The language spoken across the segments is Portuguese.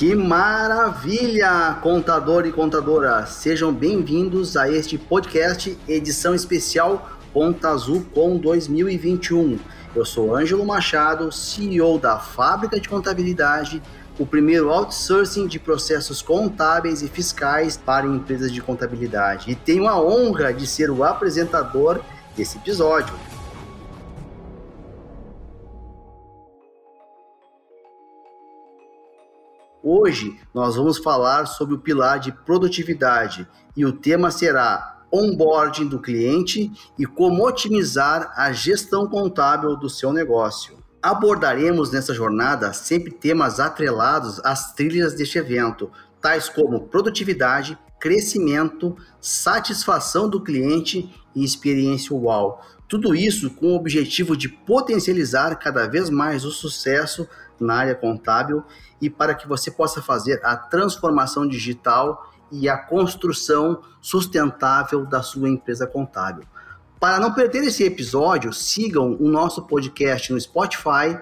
Que maravilha, contador e contadora! Sejam bem-vindos a este podcast, edição especial Ponta Azul com 2021. Eu sou Ângelo Machado, CEO da Fábrica de Contabilidade, o primeiro outsourcing de processos contábeis e fiscais para empresas de contabilidade. E tenho a honra de ser o apresentador desse episódio. Hoje nós vamos falar sobre o pilar de produtividade e o tema será onboarding do cliente e como otimizar a gestão contábil do seu negócio. Abordaremos nessa jornada sempre temas atrelados às trilhas deste evento, tais como produtividade, crescimento, satisfação do cliente e experiência UAU. Tudo isso com o objetivo de potencializar cada vez mais o sucesso na área contábil e para que você possa fazer a transformação digital e a construção sustentável da sua empresa contábil. Para não perder esse episódio, sigam o nosso podcast no Spotify,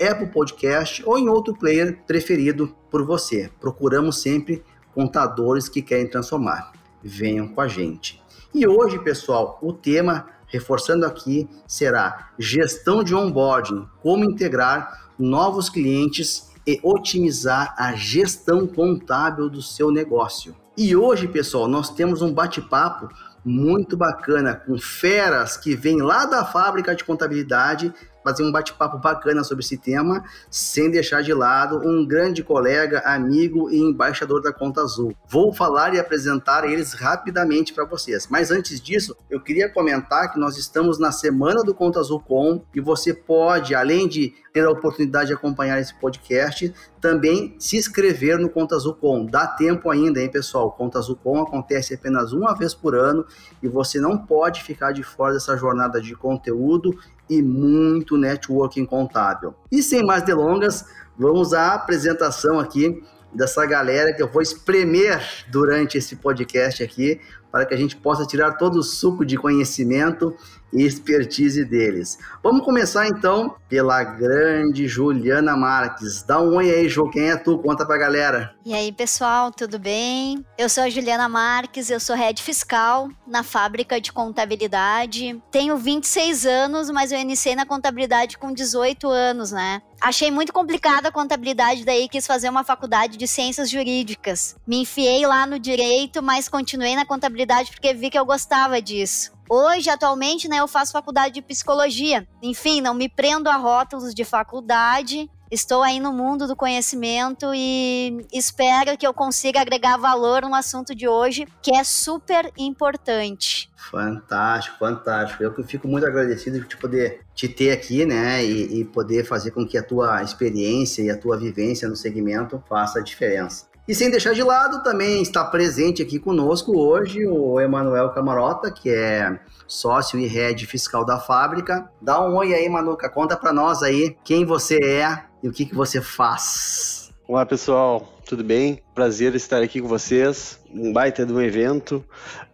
Apple Podcast ou em outro player preferido por você. Procuramos sempre contadores que querem transformar. Venham com a gente. E hoje, pessoal, o tema, reforçando aqui, será gestão de onboarding, como integrar novos clientes e otimizar a gestão contábil do seu negócio. E hoje, pessoal, nós temos um bate-papo muito bacana com feras que vêm lá da fábrica de contabilidade fazer um bate-papo bacana sobre esse tema, sem deixar de lado um grande colega, amigo e embaixador da Conta Azul. Vou falar e apresentar eles rapidamente para vocês. Mas antes disso, eu queria comentar que nós estamos na semana do Conta Azul Com e você pode, além de ter a oportunidade de acompanhar esse podcast, também se inscrever no Conta Azul Com. Dá tempo ainda, hein, pessoal? Conta Azul Com acontece apenas uma vez por ano e você não pode ficar de fora dessa jornada de conteúdo e muito networking contábil. E sem mais delongas, vamos à apresentação aqui dessa galera que eu vou espremer durante esse podcast aqui para que a gente possa tirar todo o suco de conhecimento expertise deles. Vamos começar então pela grande Juliana Marques. Dá um oi aí, Ju, quem é tu? Conta pra galera. E aí, pessoal, tudo bem? Eu sou a Juliana Marques, eu sou head fiscal na fábrica de contabilidade. Tenho 26 anos, mas eu iniciei na contabilidade com 18 anos, né? Achei muito complicada a contabilidade, daí quis fazer uma faculdade de ciências jurídicas. Me enfiei lá no direito, mas continuei na contabilidade porque vi que eu gostava disso. Hoje, atualmente, né, eu faço faculdade de psicologia. Enfim, não me prendo a rótulos de faculdade. Estou aí no mundo do conhecimento e espero que eu consiga agregar valor no assunto de hoje, que é super importante. Fantástico, fantástico. Eu fico muito agradecido de poder te ter aqui, né, e, e poder fazer com que a tua experiência e a tua vivência no segmento faça a diferença. E sem deixar de lado, também está presente aqui conosco hoje o Emanuel Camarota, que é sócio e head fiscal da fábrica. Dá um oi aí, Manuca, conta para nós aí quem você é e o que, que você faz. Olá, pessoal, tudo bem? Prazer estar aqui com vocês um baita de um evento.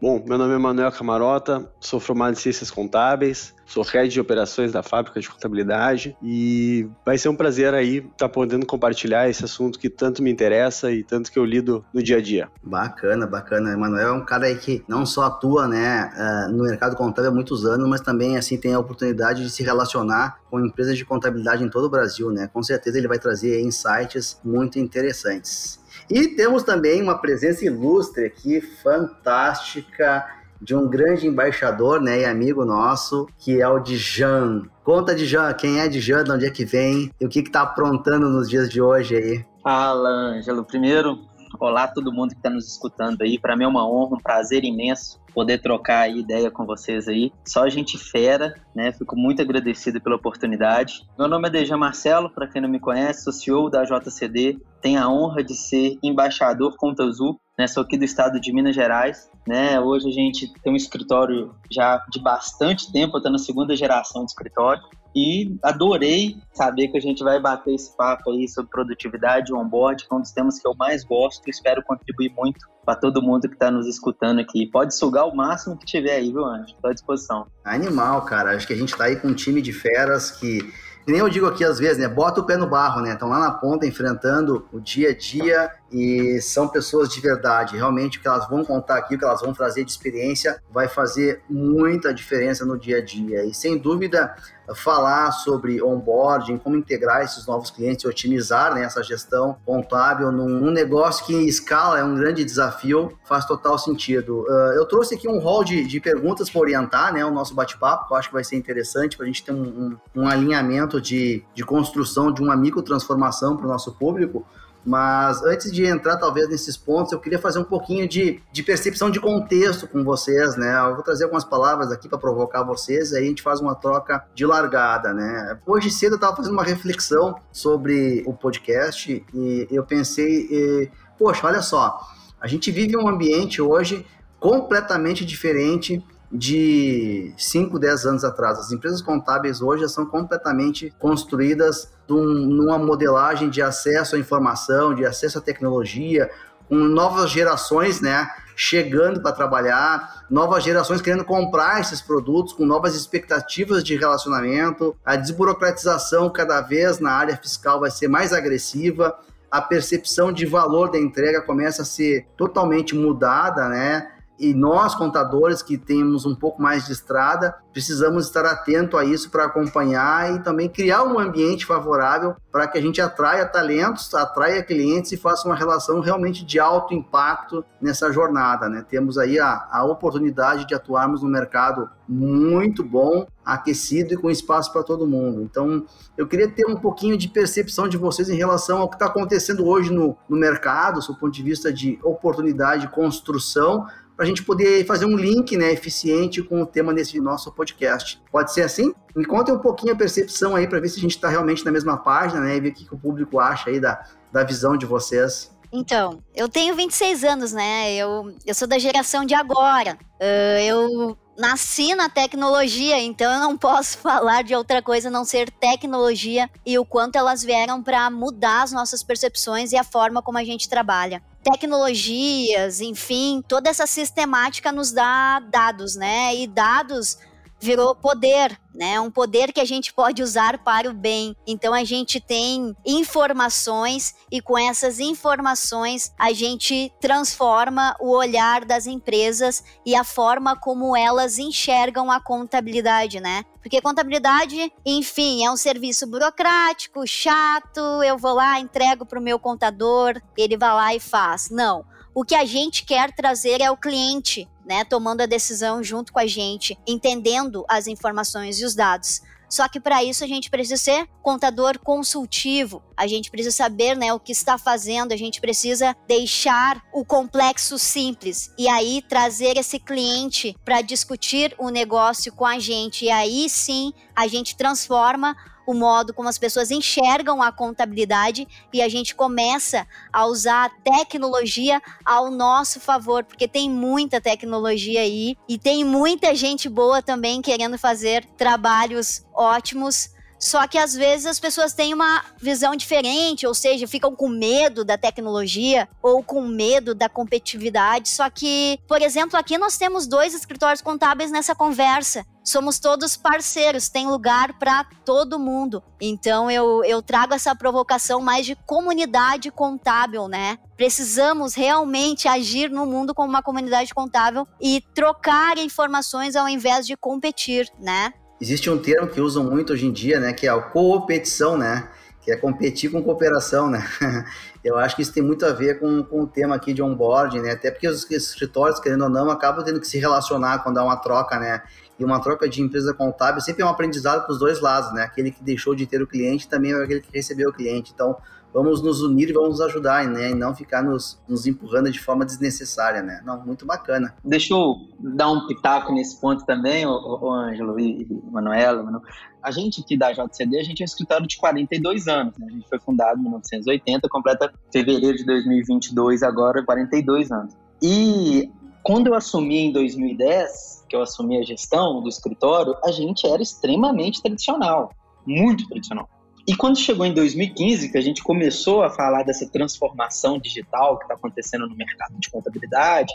Bom, meu nome é Manuel Camarota, sou formado em Ciências Contábeis, sou head de operações da fábrica de contabilidade e vai ser um prazer aí estar podendo compartilhar esse assunto que tanto me interessa e tanto que eu lido no dia a dia. Bacana, bacana. Manuel é um cara aí que não só atua, né, uh, no mercado contábil há muitos anos, mas também assim tem a oportunidade de se relacionar com empresas de contabilidade em todo o Brasil, né? Com certeza ele vai trazer insights muito interessantes. E temos também uma presença ilustre aqui, fantástica, de um grande embaixador né, e amigo nosso, que é o Dijan. Conta, Dijan, quem é Dijan, de onde é que vem e o que está aprontando nos dias de hoje aí. Fala, Ângelo. Primeiro, olá todo mundo que está nos escutando aí. Para mim é uma honra, um prazer imenso poder trocar ideia com vocês aí. Só gente fera, né? Fico muito agradecido pela oportunidade. Meu nome é Dejan Marcelo, para quem não me conhece, sou CEO da JCD. Tenho a honra de ser embaixador Conta Azul, né? Sou aqui do estado de Minas Gerais, né? Hoje a gente tem um escritório já de bastante tempo, eu tô na segunda geração de escritório. E adorei saber que a gente vai bater esse papo aí sobre produtividade, onboard, que é um dos temas que eu mais gosto e espero contribuir muito para todo mundo que está nos escutando aqui. Pode sugar o máximo que tiver aí, viu, Anjo? Estou à disposição. Animal, cara. Acho que a gente está aí com um time de feras que nem eu digo aqui às vezes, né? Bota o pé no barro, né? Estão lá na ponta enfrentando o dia a dia e são pessoas de verdade. Realmente o que elas vão contar aqui, o que elas vão trazer de experiência vai fazer muita diferença no dia a dia. E sem dúvida, falar sobre onboarding, como integrar esses novos clientes e otimizar né, essa gestão contábil num, num, negócio que em escala é um grande desafio, faz total sentido. Uh, eu trouxe aqui um rol de, de perguntas para orientar né, o nosso bate-papo, que eu acho que vai ser interessante para a gente ter um, um, um alinhamento de, de construção de uma microtransformação para o nosso público. Mas antes de entrar, talvez, nesses pontos, eu queria fazer um pouquinho de, de percepção de contexto com vocês, né? Eu vou trazer algumas palavras aqui para provocar vocês, aí a gente faz uma troca de largada, né? Hoje cedo eu estava fazendo uma reflexão sobre o podcast e eu pensei, e, poxa, olha só, a gente vive um ambiente hoje completamente diferente de 5, 10 anos atrás. As empresas contábeis hoje são completamente construídas numa modelagem de acesso à informação, de acesso à tecnologia, com novas gerações, né, chegando para trabalhar, novas gerações querendo comprar esses produtos com novas expectativas de relacionamento, a desburocratização cada vez na área fiscal vai ser mais agressiva, a percepção de valor da entrega começa a ser totalmente mudada, né? E nós, contadores que temos um pouco mais de estrada, precisamos estar atento a isso para acompanhar e também criar um ambiente favorável para que a gente atraia talentos, atraia clientes e faça uma relação realmente de alto impacto nessa jornada. Né? Temos aí a, a oportunidade de atuarmos no mercado muito bom, aquecido e com espaço para todo mundo. Então, eu queria ter um pouquinho de percepção de vocês em relação ao que está acontecendo hoje no, no mercado, do ponto de vista de oportunidade de construção, para a gente poder fazer um link né, eficiente com o tema desse nosso podcast. Pode ser assim? Me contem um pouquinho a percepção aí para ver se a gente está realmente na mesma página né, e ver o que, que o público acha aí da, da visão de vocês. Então, eu tenho 26 anos, né? Eu, eu sou da geração de agora. Uh, eu nasci na tecnologia, então eu não posso falar de outra coisa a não ser tecnologia e o quanto elas vieram para mudar as nossas percepções e a forma como a gente trabalha tecnologias, enfim, toda essa sistemática nos dá dados, né? E dados virou poder, né? Um poder que a gente pode usar para o bem. Então a gente tem informações e com essas informações a gente transforma o olhar das empresas e a forma como elas enxergam a contabilidade, né? Porque contabilidade, enfim, é um serviço burocrático, chato, eu vou lá, entrego para o meu contador, ele vai lá e faz. Não. O que a gente quer trazer é o cliente, né, tomando a decisão junto com a gente, entendendo as informações e os dados. Só que para isso a gente precisa ser contador consultivo. A gente precisa saber, né, o que está fazendo, a gente precisa deixar o complexo simples e aí trazer esse cliente para discutir o negócio com a gente. E aí sim, a gente transforma o modo como as pessoas enxergam a contabilidade e a gente começa a usar a tecnologia ao nosso favor, porque tem muita tecnologia aí e tem muita gente boa também querendo fazer trabalhos ótimos só que às vezes as pessoas têm uma visão diferente, ou seja, ficam com medo da tecnologia ou com medo da competitividade. Só que, por exemplo, aqui nós temos dois escritórios contábeis nessa conversa. Somos todos parceiros, tem lugar para todo mundo. Então eu, eu trago essa provocação mais de comunidade contábil, né? Precisamos realmente agir no mundo como uma comunidade contábil e trocar informações ao invés de competir, né? Existe um termo que usam muito hoje em dia, né, que é a coopetição, né, que é competir com cooperação, né. Eu acho que isso tem muito a ver com, com o tema aqui de onboarding, né, até porque os escritórios, querendo ou não, acabam tendo que se relacionar quando há uma troca, né, e uma troca de empresa contábil sempre é um aprendizado para os dois lados, né, aquele que deixou de ter o cliente também é aquele que recebeu o cliente, então vamos nos unir e vamos ajudar, né? E não ficar nos, nos empurrando de forma desnecessária, né? Não, muito bacana. Deixa eu dar um pitaco nesse ponto também, o, o Ângelo e, e Manuela. Manu. A gente aqui da JCD, a gente é um escritório de 42 anos, né? A gente foi fundado em 1980, completa fevereiro de 2022, agora 42 anos. E quando eu assumi em 2010, que eu assumi a gestão do escritório, a gente era extremamente tradicional, muito tradicional. E quando chegou em 2015, que a gente começou a falar dessa transformação digital que está acontecendo no mercado de contabilidade,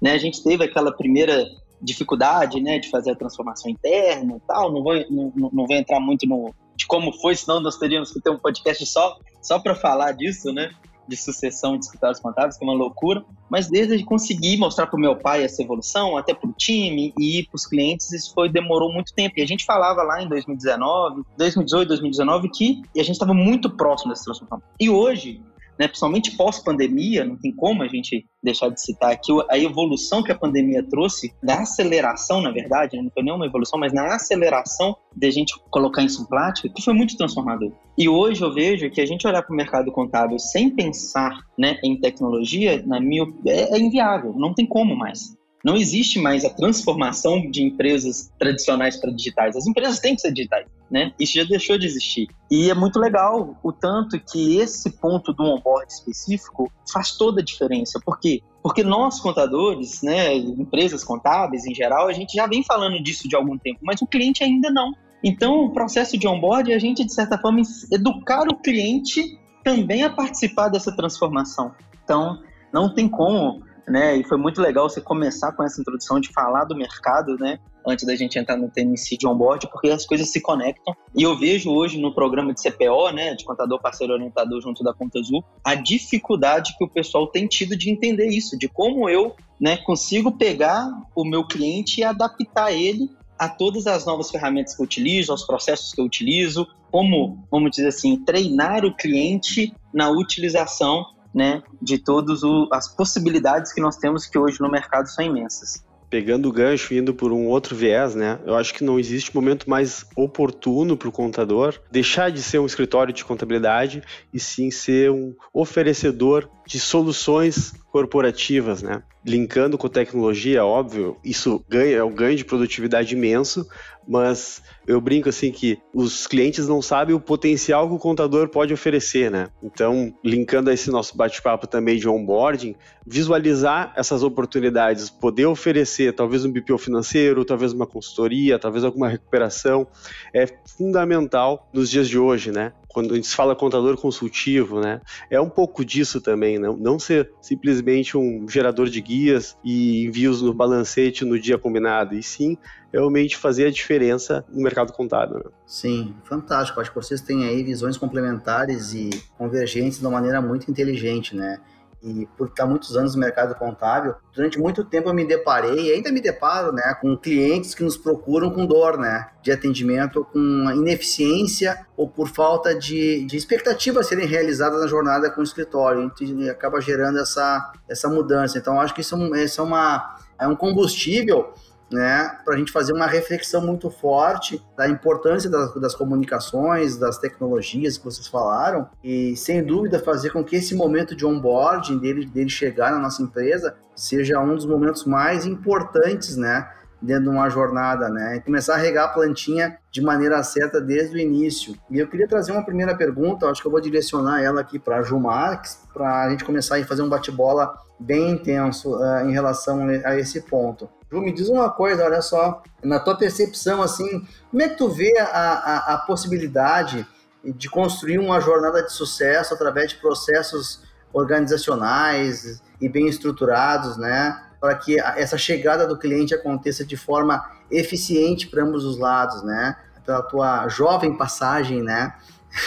né, a gente teve aquela primeira dificuldade né, de fazer a transformação interna e tal. Não vou, não, não vou entrar muito no, de como foi, senão nós teríamos que ter um podcast só, só para falar disso, né? De sucessão de escritórios contábeis, que é uma loucura. Mas desde conseguir mostrar para o meu pai essa evolução, até para o time e para os clientes, isso foi demorou muito tempo. E a gente falava lá em 2019, 2018, 2019 que a gente estava muito próximo dessa transformação. E hoje né, principalmente pós-pandemia, não tem como a gente deixar de citar aqui a evolução que a pandemia trouxe, da aceleração, na verdade, né, não foi nenhuma evolução, mas na aceleração de a gente colocar isso em prática, que foi muito transformador. E hoje eu vejo que a gente olhar para o mercado contábil sem pensar né, em tecnologia, na minha, é, é inviável, não tem como mais. Não existe mais a transformação de empresas tradicionais para digitais. As empresas têm que ser digitais, né? Isso já deixou de existir. E é muito legal o tanto que esse ponto do onboard específico faz toda a diferença. Por quê? Porque nós, contadores, né, empresas contábeis em geral, a gente já vem falando disso de algum tempo, mas o cliente ainda não. Então, o processo de onboard é a gente, de certa forma, educar o cliente também a participar dessa transformação. Então, não tem como né? E foi muito legal você começar com essa introdução de falar do mercado, né? Antes da gente entrar no TNC de onboard, porque as coisas se conectam. E eu vejo hoje no programa de CPO, né? De contador parceiro orientador junto da Conta Azul, a dificuldade que o pessoal tem tido de entender isso, de como eu né, consigo pegar o meu cliente e adaptar ele a todas as novas ferramentas que eu utilizo, aos processos que eu utilizo, como, vamos dizer assim, treinar o cliente na utilização né, de todas as possibilidades que nós temos que hoje no mercado são imensas. Pegando o gancho indo por um outro viés, né? Eu acho que não existe momento mais oportuno para o contador deixar de ser um escritório de contabilidade e sim ser um oferecedor de soluções corporativas, né? Linkando com tecnologia, óbvio, isso ganha, é um ganho de produtividade imenso, mas eu brinco assim que os clientes não sabem o potencial que o contador pode oferecer, né? Então, linkando a esse nosso bate-papo também de onboarding, visualizar essas oportunidades, poder oferecer talvez um BPO financeiro, talvez uma consultoria, talvez alguma recuperação, é fundamental nos dias de hoje, né? Quando a gente fala contador consultivo, né? É um pouco disso também, não, não ser simplesmente um gerador de guias e envios no balancete no dia combinado, e sim realmente fazer a diferença no mercado contábil. Né? Sim, fantástico. Acho que vocês têm aí visões complementares e convergentes de uma maneira muito inteligente, né? E por estar muitos anos no mercado contábil, durante muito tempo eu me deparei e ainda me deparo, né, com clientes que nos procuram com dor, né, de atendimento, com ineficiência ou por falta de, de expectativas serem realizadas na jornada com o escritório. E acaba gerando essa, essa mudança. Então, acho que isso, é isso é, uma, é um combustível né, para a gente fazer uma reflexão muito forte da importância das, das, comunicações, das tecnologias que vocês falaram, e sem dúvida fazer com que esse momento de onboarding dele, dele chegar na nossa empresa seja um dos momentos mais importantes, né, dentro de uma jornada, né, e começar a regar a plantinha de maneira certa desde o início. E eu queria trazer uma primeira pergunta, acho que eu vou direcionar ela aqui para a Ju Marques, para a gente começar a fazer um bate-bola bem intenso uh, em relação a esse ponto. Ju, me diz uma coisa, olha só, na tua percepção, assim, como é que tu vê a, a, a possibilidade de construir uma jornada de sucesso através de processos organizacionais e bem estruturados, né? Para que essa chegada do cliente aconteça de forma eficiente para ambos os lados, né? Pela tua jovem passagem, né?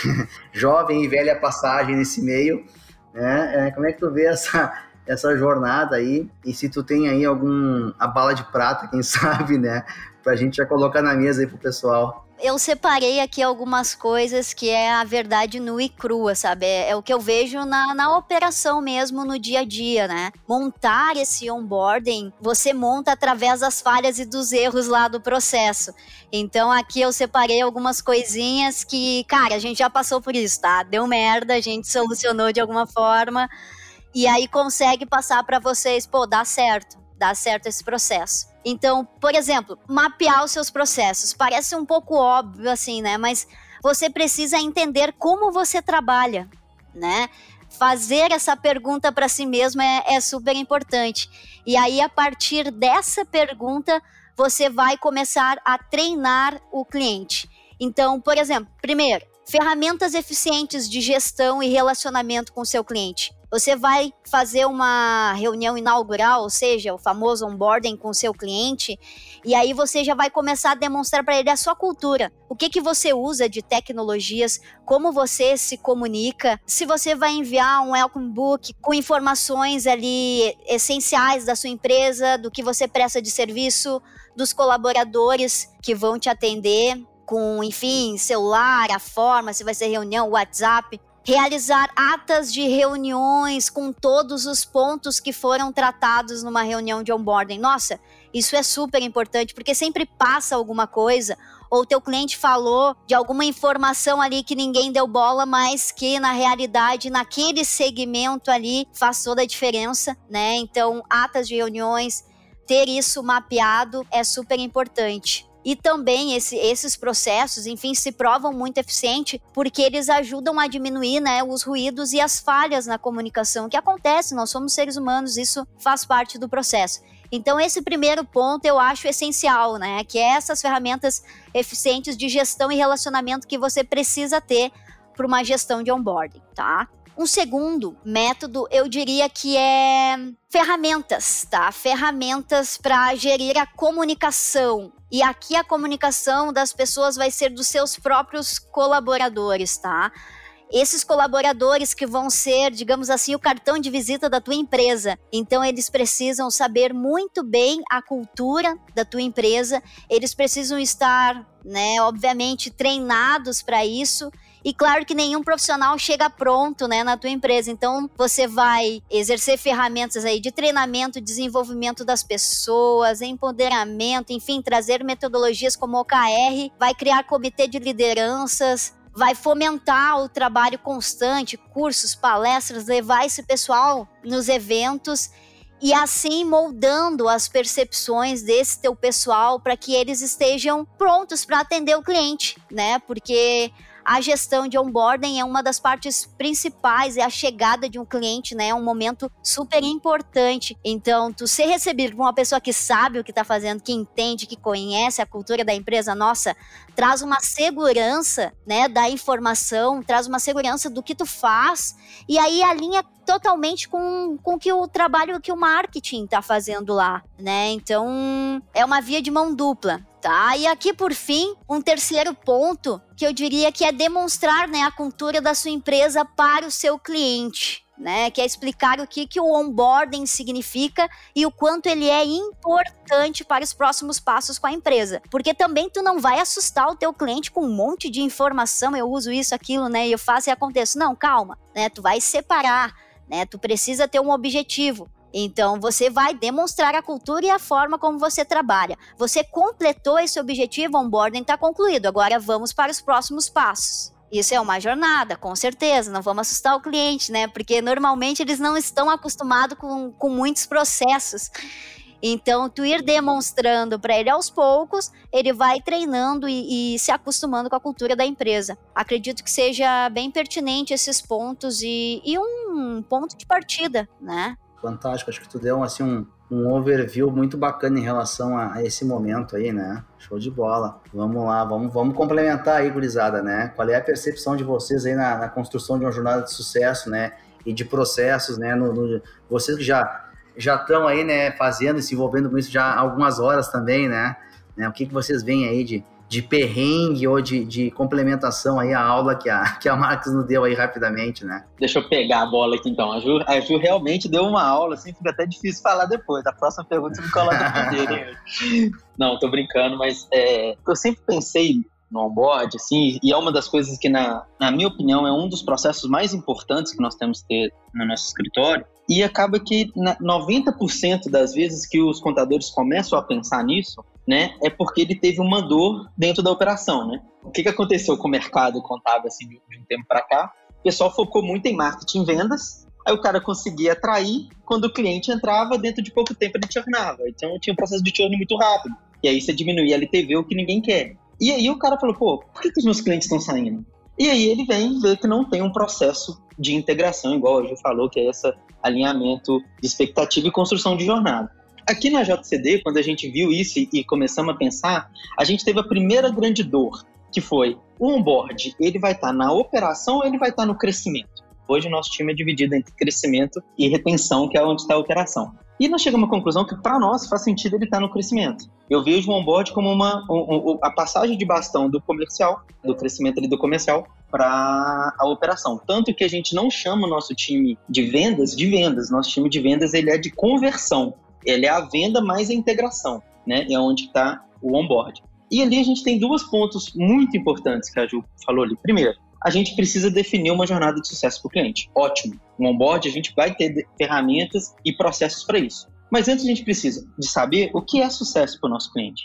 jovem e velha passagem nesse meio, né? É, como é que tu vê essa, essa jornada aí. E se tu tem aí algum a bala de prata, quem sabe, né? Pra gente já colocar na mesa aí pro pessoal eu separei aqui algumas coisas que é a verdade nua e crua, sabe? É, é, o que eu vejo na, na operação mesmo, no dia a dia, né? Montar esse onboarding, você monta através das falhas e dos erros lá do processo. Então aqui eu separei algumas coisinhas que, cara, a gente já passou por isso, tá? Deu merda, a gente solucionou de alguma forma e aí consegue passar para vocês, pô, dá certo, dá certo esse processo. Então, por exemplo, mapear os seus processos. Parece um pouco óbvio assim, né? Mas você precisa entender como você trabalha, né? Fazer essa pergunta para si mesmo é, é super importante. E aí, a partir dessa pergunta, você vai começar a treinar o cliente. Então, por exemplo, primeiro, ferramentas eficientes de gestão e relacionamento com o seu cliente. Você vai fazer uma reunião inaugural, ou seja, o famoso onboarding com o seu cliente, e aí você já vai começar a demonstrar para ele a sua cultura. O que que você usa de tecnologias, como você se comunica, se você vai enviar um welcome book com informações ali essenciais da sua empresa, do que você presta de serviço, dos colaboradores que vão te atender, com, enfim, celular, a forma, se vai ser reunião, WhatsApp realizar atas de reuniões com todos os pontos que foram tratados numa reunião de onboarding. Nossa, isso é super importante porque sempre passa alguma coisa ou teu cliente falou de alguma informação ali que ninguém deu bola, mas que na realidade naquele segmento ali faz toda a diferença, né? Então, atas de reuniões, ter isso mapeado é super importante. E também esse, esses processos, enfim, se provam muito eficientes porque eles ajudam a diminuir né, os ruídos e as falhas na comunicação que acontece, nós somos seres humanos, isso faz parte do processo. Então, esse primeiro ponto eu acho essencial, né? Que é essas ferramentas eficientes de gestão e relacionamento que você precisa ter para uma gestão de onboarding, tá? Um segundo método, eu diria que é ferramentas, tá? Ferramentas para gerir a comunicação. E aqui a comunicação das pessoas vai ser dos seus próprios colaboradores, tá? esses colaboradores que vão ser, digamos assim, o cartão de visita da tua empresa. Então eles precisam saber muito bem a cultura da tua empresa, eles precisam estar, né, obviamente treinados para isso e claro que nenhum profissional chega pronto, né, na tua empresa. Então, você vai exercer ferramentas aí de treinamento, desenvolvimento das pessoas, empoderamento, enfim, trazer metodologias como OKR, vai criar comitê de lideranças, vai fomentar o trabalho constante, cursos, palestras, levar esse pessoal nos eventos e assim moldando as percepções desse teu pessoal para que eles estejam prontos para atender o cliente, né? Porque a gestão de onboarding é uma das partes principais, é a chegada de um cliente, né? É um momento super importante. Então, tu ser recebido por uma pessoa que sabe o que está fazendo, que entende, que conhece a cultura da empresa, nossa, traz uma segurança, né, da informação, traz uma segurança do que tu faz, e aí alinha totalmente com, com que o trabalho que o marketing está fazendo lá, né? Então, é uma via de mão dupla. Tá? E aqui, por fim, um terceiro ponto que eu diria que é demonstrar né, a cultura da sua empresa para o seu cliente. Né, que é explicar o que, que o onboarding significa e o quanto ele é importante para os próximos passos com a empresa. Porque também tu não vai assustar o teu cliente com um monte de informação, eu uso isso, aquilo, né, eu faço e aconteço. Não, calma, né, tu vai separar, né, tu precisa ter um objetivo. Então, você vai demonstrar a cultura e a forma como você trabalha. Você completou esse objetivo, onboarding está concluído. Agora vamos para os próximos passos. Isso é uma jornada, com certeza. Não vamos assustar o cliente, né? Porque normalmente eles não estão acostumados com, com muitos processos. Então, tu ir demonstrando para ele aos poucos, ele vai treinando e, e, se acostumando com a cultura da empresa. Acredito que seja bem pertinente esses pontos e, e um ponto de partida, né? Fantástico. Acho que tu deu assim, um, um overview muito bacana em relação a, a, esse momento aí, né? Show de bola. Vamos lá, vamos, vamos complementar aí, gurizada, né? Qual é a percepção de vocês aí na, na construção de uma jornada de sucesso, né? E de processos, né? No, no, vocês que já já estão aí, né, fazendo, se envolvendo com isso já há algumas horas também, né? né? O que, que vocês veem aí de, de perrengue ou de, de complementação aí à aula que a, que a Marcos nos deu aí rapidamente, né? Deixa eu pegar a bola aqui então. A Ju, a Ju realmente deu uma aula, assim, fica até difícil falar depois. A próxima pergunta você me coloca primeiro. Não, tô brincando, mas é, eu sempre pensei no onboard, assim, e é uma das coisas que, na, na minha opinião, é um dos processos mais importantes que nós temos que ter no nosso escritório, e acaba que 90% das vezes que os contadores começam a pensar nisso, né, é porque ele teve uma dor dentro da operação, né? O que, que aconteceu com o mercado contábil assim de um tempo para cá? O pessoal focou muito em marketing vendas, aí o cara conseguia atrair, quando o cliente entrava, dentro de pouco tempo ele churnava. Então tinha um processo de churn muito rápido. E aí você diminuía a LTV, o que ninguém quer. E aí o cara falou, pô, por que, que os meus clientes estão saindo? E aí ele vem ver que não tem um processo de integração, igual a Ju falou, que é esse alinhamento de expectativa e construção de jornada. Aqui na JCD, quando a gente viu isso e começamos a pensar, a gente teve a primeira grande dor, que foi o onboard, ele vai estar tá na operação ou ele vai estar tá no crescimento? Hoje o nosso time é dividido entre crescimento e retenção, que é onde está a operação. E nós chegamos à conclusão que, para nós, faz sentido ele estar tá no crescimento. Eu vejo o onboard como uma, um, um, a passagem de bastão do comercial, do crescimento ali do comercial, para a operação. Tanto que a gente não chama o nosso time de vendas de vendas. Nosso time de vendas ele é de conversão. Ele é a venda mais a integração, né? É onde está o onboard. E ali a gente tem dois pontos muito importantes que a Ju falou ali. Primeiro, a gente precisa definir uma jornada de sucesso para o cliente. Ótimo. No onboard, a gente vai ter ferramentas e processos para isso. Mas antes a gente precisa de saber o que é sucesso para o nosso cliente.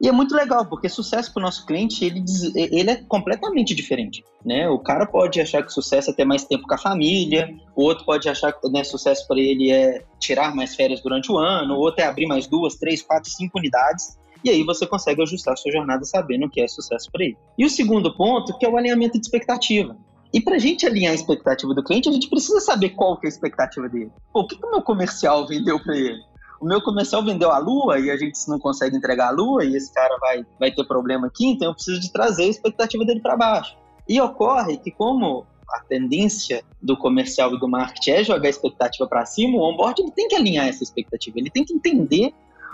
E é muito legal, porque sucesso para o nosso cliente, ele, ele é completamente diferente. Né? O cara pode achar que sucesso é ter mais tempo com a família, o outro pode achar que né, sucesso para ele é tirar mais férias durante o ano, o outro é abrir mais duas, três, quatro, cinco unidades. E aí você consegue ajustar a sua jornada sabendo o que é sucesso para ele. E o segundo ponto, que é o alinhamento de expectativa. E para a gente alinhar a expectativa do cliente, a gente precisa saber qual que é a expectativa dele. Pô, o que, que o meu comercial vendeu para ele? O meu comercial vendeu a lua e a gente não consegue entregar a lua e esse cara vai, vai ter problema aqui, então eu preciso de trazer a expectativa dele para baixo. E ocorre que como a tendência do comercial e do marketing é jogar a expectativa para cima, o onboard ele tem que alinhar essa expectativa, ele tem que entender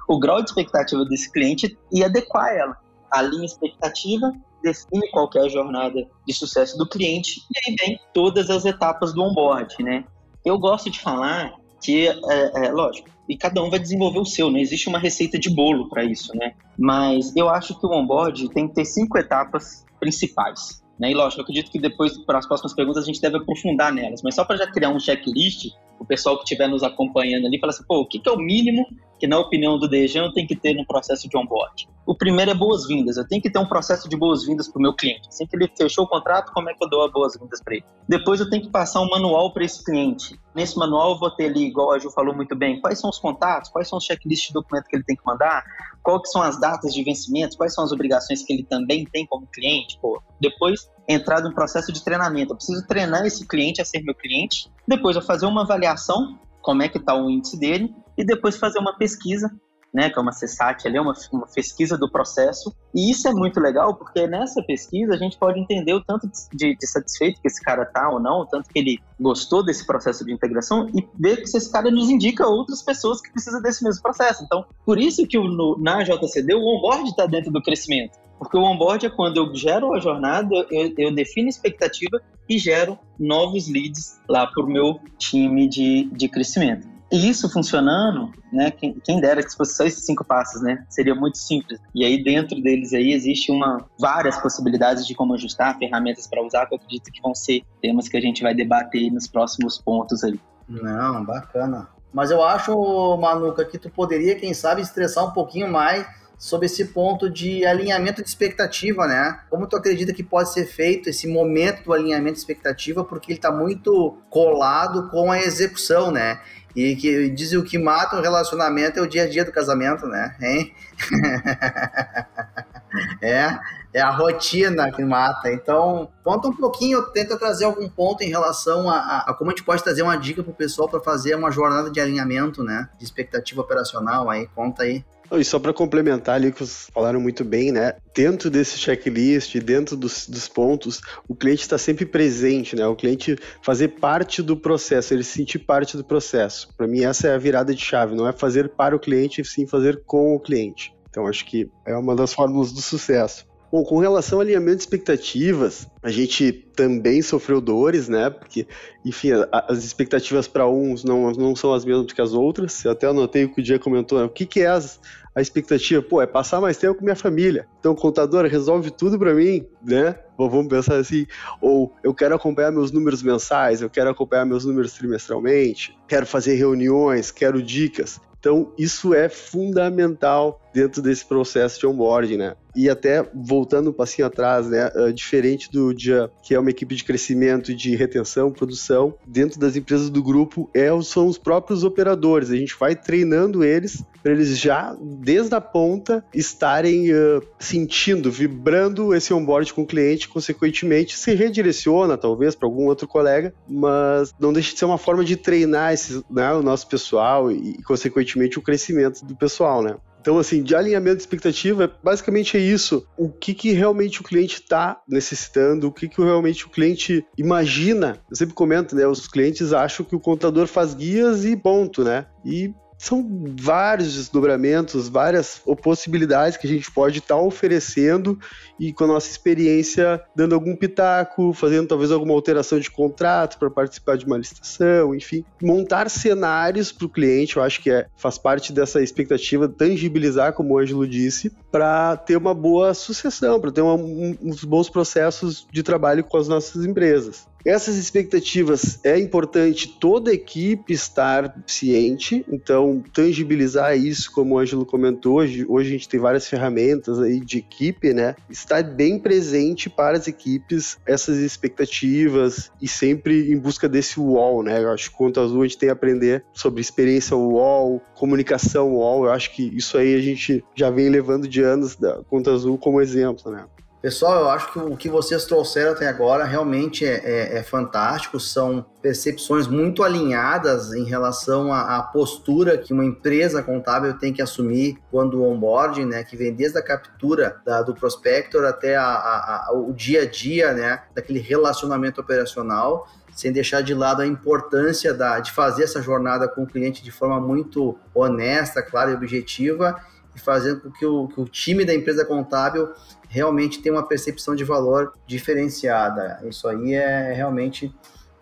o grau de expectativa desse cliente e adequar ela. A expectativa, define qual é a jornada de sucesso do cliente e aí vem todas as etapas do onboard, né? Eu gosto de falar que, é, é, lógico, e cada um vai desenvolver o seu, não existe uma receita de bolo para isso, né? Mas eu acho que o onboard tem que ter cinco etapas principais. Né? E lógico, eu acredito que depois, para as próximas perguntas, a gente deve aprofundar nelas. Mas só para já criar um checklist, o pessoal que estiver nos acompanhando ali fala assim, pô, o que, que é o mínimo que, na opinião do Dejan, tem que ter no processo de onboard? O primeiro é boas-vindas. Eu tenho que ter um processo de boas-vindas para o meu cliente. Assim que ele fechou o contrato, como é que eu dou as boas-vindas para ele? Depois eu tenho que passar um manual para esse cliente. Nesse manual eu vou ter ali, igual a Ju falou muito bem, quais são os contatos, quais são os checklists de documento que ele tem que mandar, quais são as datas de vencimento, quais são as obrigações que ele também tem como cliente. Pô. Depois entrar no processo de treinamento. Eu preciso treinar esse cliente a ser meu cliente. Depois eu fazer uma avaliação, como é que está o índice dele, e depois fazer uma pesquisa, né, que é uma CSAT ali, é uma, uma pesquisa do processo. E isso é muito legal, porque nessa pesquisa a gente pode entender o tanto de, de satisfeito que esse cara tá ou não, o tanto que ele gostou desse processo de integração e ver que esse cara nos indica outras pessoas que precisam desse mesmo processo. Então, por isso que no, na JCD o onboard está dentro do crescimento. Porque o onboard é quando eu gero a jornada, eu, eu defino expectativa e gero novos leads lá para o meu time de, de crescimento. E isso funcionando, né? Quem, quem, dera que fosse só esses cinco passos, né? Seria muito simples. E aí dentro deles aí existe uma várias possibilidades de como ajustar, ferramentas para usar, que eu acredito que vão ser temas que a gente vai debater nos próximos pontos aí. Não, bacana. Mas eu acho, Manuca, que tu poderia, quem sabe, estressar um pouquinho mais sobre esse ponto de alinhamento de expectativa, né? Como tu acredita que pode ser feito esse momento do alinhamento de expectativa, porque ele está muito colado com a execução, né? E que dizem o que mata o relacionamento é o dia a dia do casamento, né? Hein? é, é a rotina que mata. Então, conta um pouquinho, tenta trazer algum ponto em relação a, a, a como a gente pode trazer uma dica para o pessoal para fazer uma jornada de alinhamento, né? De expectativa operacional aí, conta aí. E só para complementar ali que vocês falaram muito bem, né? Dentro desse checklist, dentro dos, dos pontos, o cliente está sempre presente, né? O cliente fazer parte do processo, ele sentir parte do processo. Para mim, essa é a virada de chave, não é fazer para o cliente, sim fazer com o cliente. Então, acho que é uma das fórmulas do sucesso. Bom, com relação ao alinhamento de expectativas, a gente também sofreu dores, né? Porque, enfim, as expectativas para uns não, não são as mesmas que as outras. Eu até anotei o que o Dia comentou, né? O que, que é as, a expectativa? Pô, é passar mais tempo com minha família. Então, contador resolve tudo para mim, né? Ou vamos pensar assim, ou eu quero acompanhar meus números mensais, eu quero acompanhar meus números trimestralmente, quero fazer reuniões, quero dicas. Então, isso é fundamental dentro desse processo de onboarding, né? E até voltando um passinho atrás, né? Uh, diferente do dia que é uma equipe de crescimento de retenção, produção, dentro das empresas do grupo é, são os próprios operadores. A gente vai treinando eles para eles já, desde a ponta, estarem uh, sentindo, vibrando esse onboard com o cliente, consequentemente se redireciona, talvez, para algum outro colega, mas não deixa de ser uma forma de treinar esse, né, o nosso pessoal e, consequentemente, o crescimento do pessoal, né? Então, assim, de alinhamento de expectativa, basicamente é isso. O que, que realmente o cliente está necessitando, o que, que realmente o cliente imagina. Eu sempre comento, né? Os clientes acham que o contador faz guias e ponto, né? E são vários desdobramentos, várias possibilidades que a gente pode estar tá oferecendo e com a nossa experiência dando algum pitaco, fazendo talvez alguma alteração de contrato para participar de uma licitação, enfim, montar cenários para o cliente, eu acho que é, faz parte dessa expectativa tangibilizar, como o Ângelo disse, para ter uma boa sucessão, para ter uma, um, uns bons processos de trabalho com as nossas empresas. Essas expectativas é importante toda a equipe estar ciente, então tangibilizar isso, como o Ângelo comentou, hoje, hoje a gente tem várias ferramentas aí de equipe, né? Estar bem presente para as equipes essas expectativas e sempre em busca desse wall, né? Eu acho que Conta Azul a gente tem a aprender sobre experiência wall, comunicação wall, eu acho que isso aí a gente já vem levando de anos da Conta Azul como exemplo, né? Pessoal, eu acho que o que vocês trouxeram até agora realmente é, é, é fantástico. São percepções muito alinhadas em relação à, à, postura que uma empresa contábil tem que assumir quando onboarding, né, que vem desde a captura da, do prospector até a, a, o dia a dia, né, daquele relacionamento operacional, sem deixar de lado a importância da, de fazer essa jornada com o cliente de forma muito honesta, clara e objetiva e fazendo com que o, que o time da empresa contábil realmente tem uma percepção de valor diferenciada. Isso aí é realmente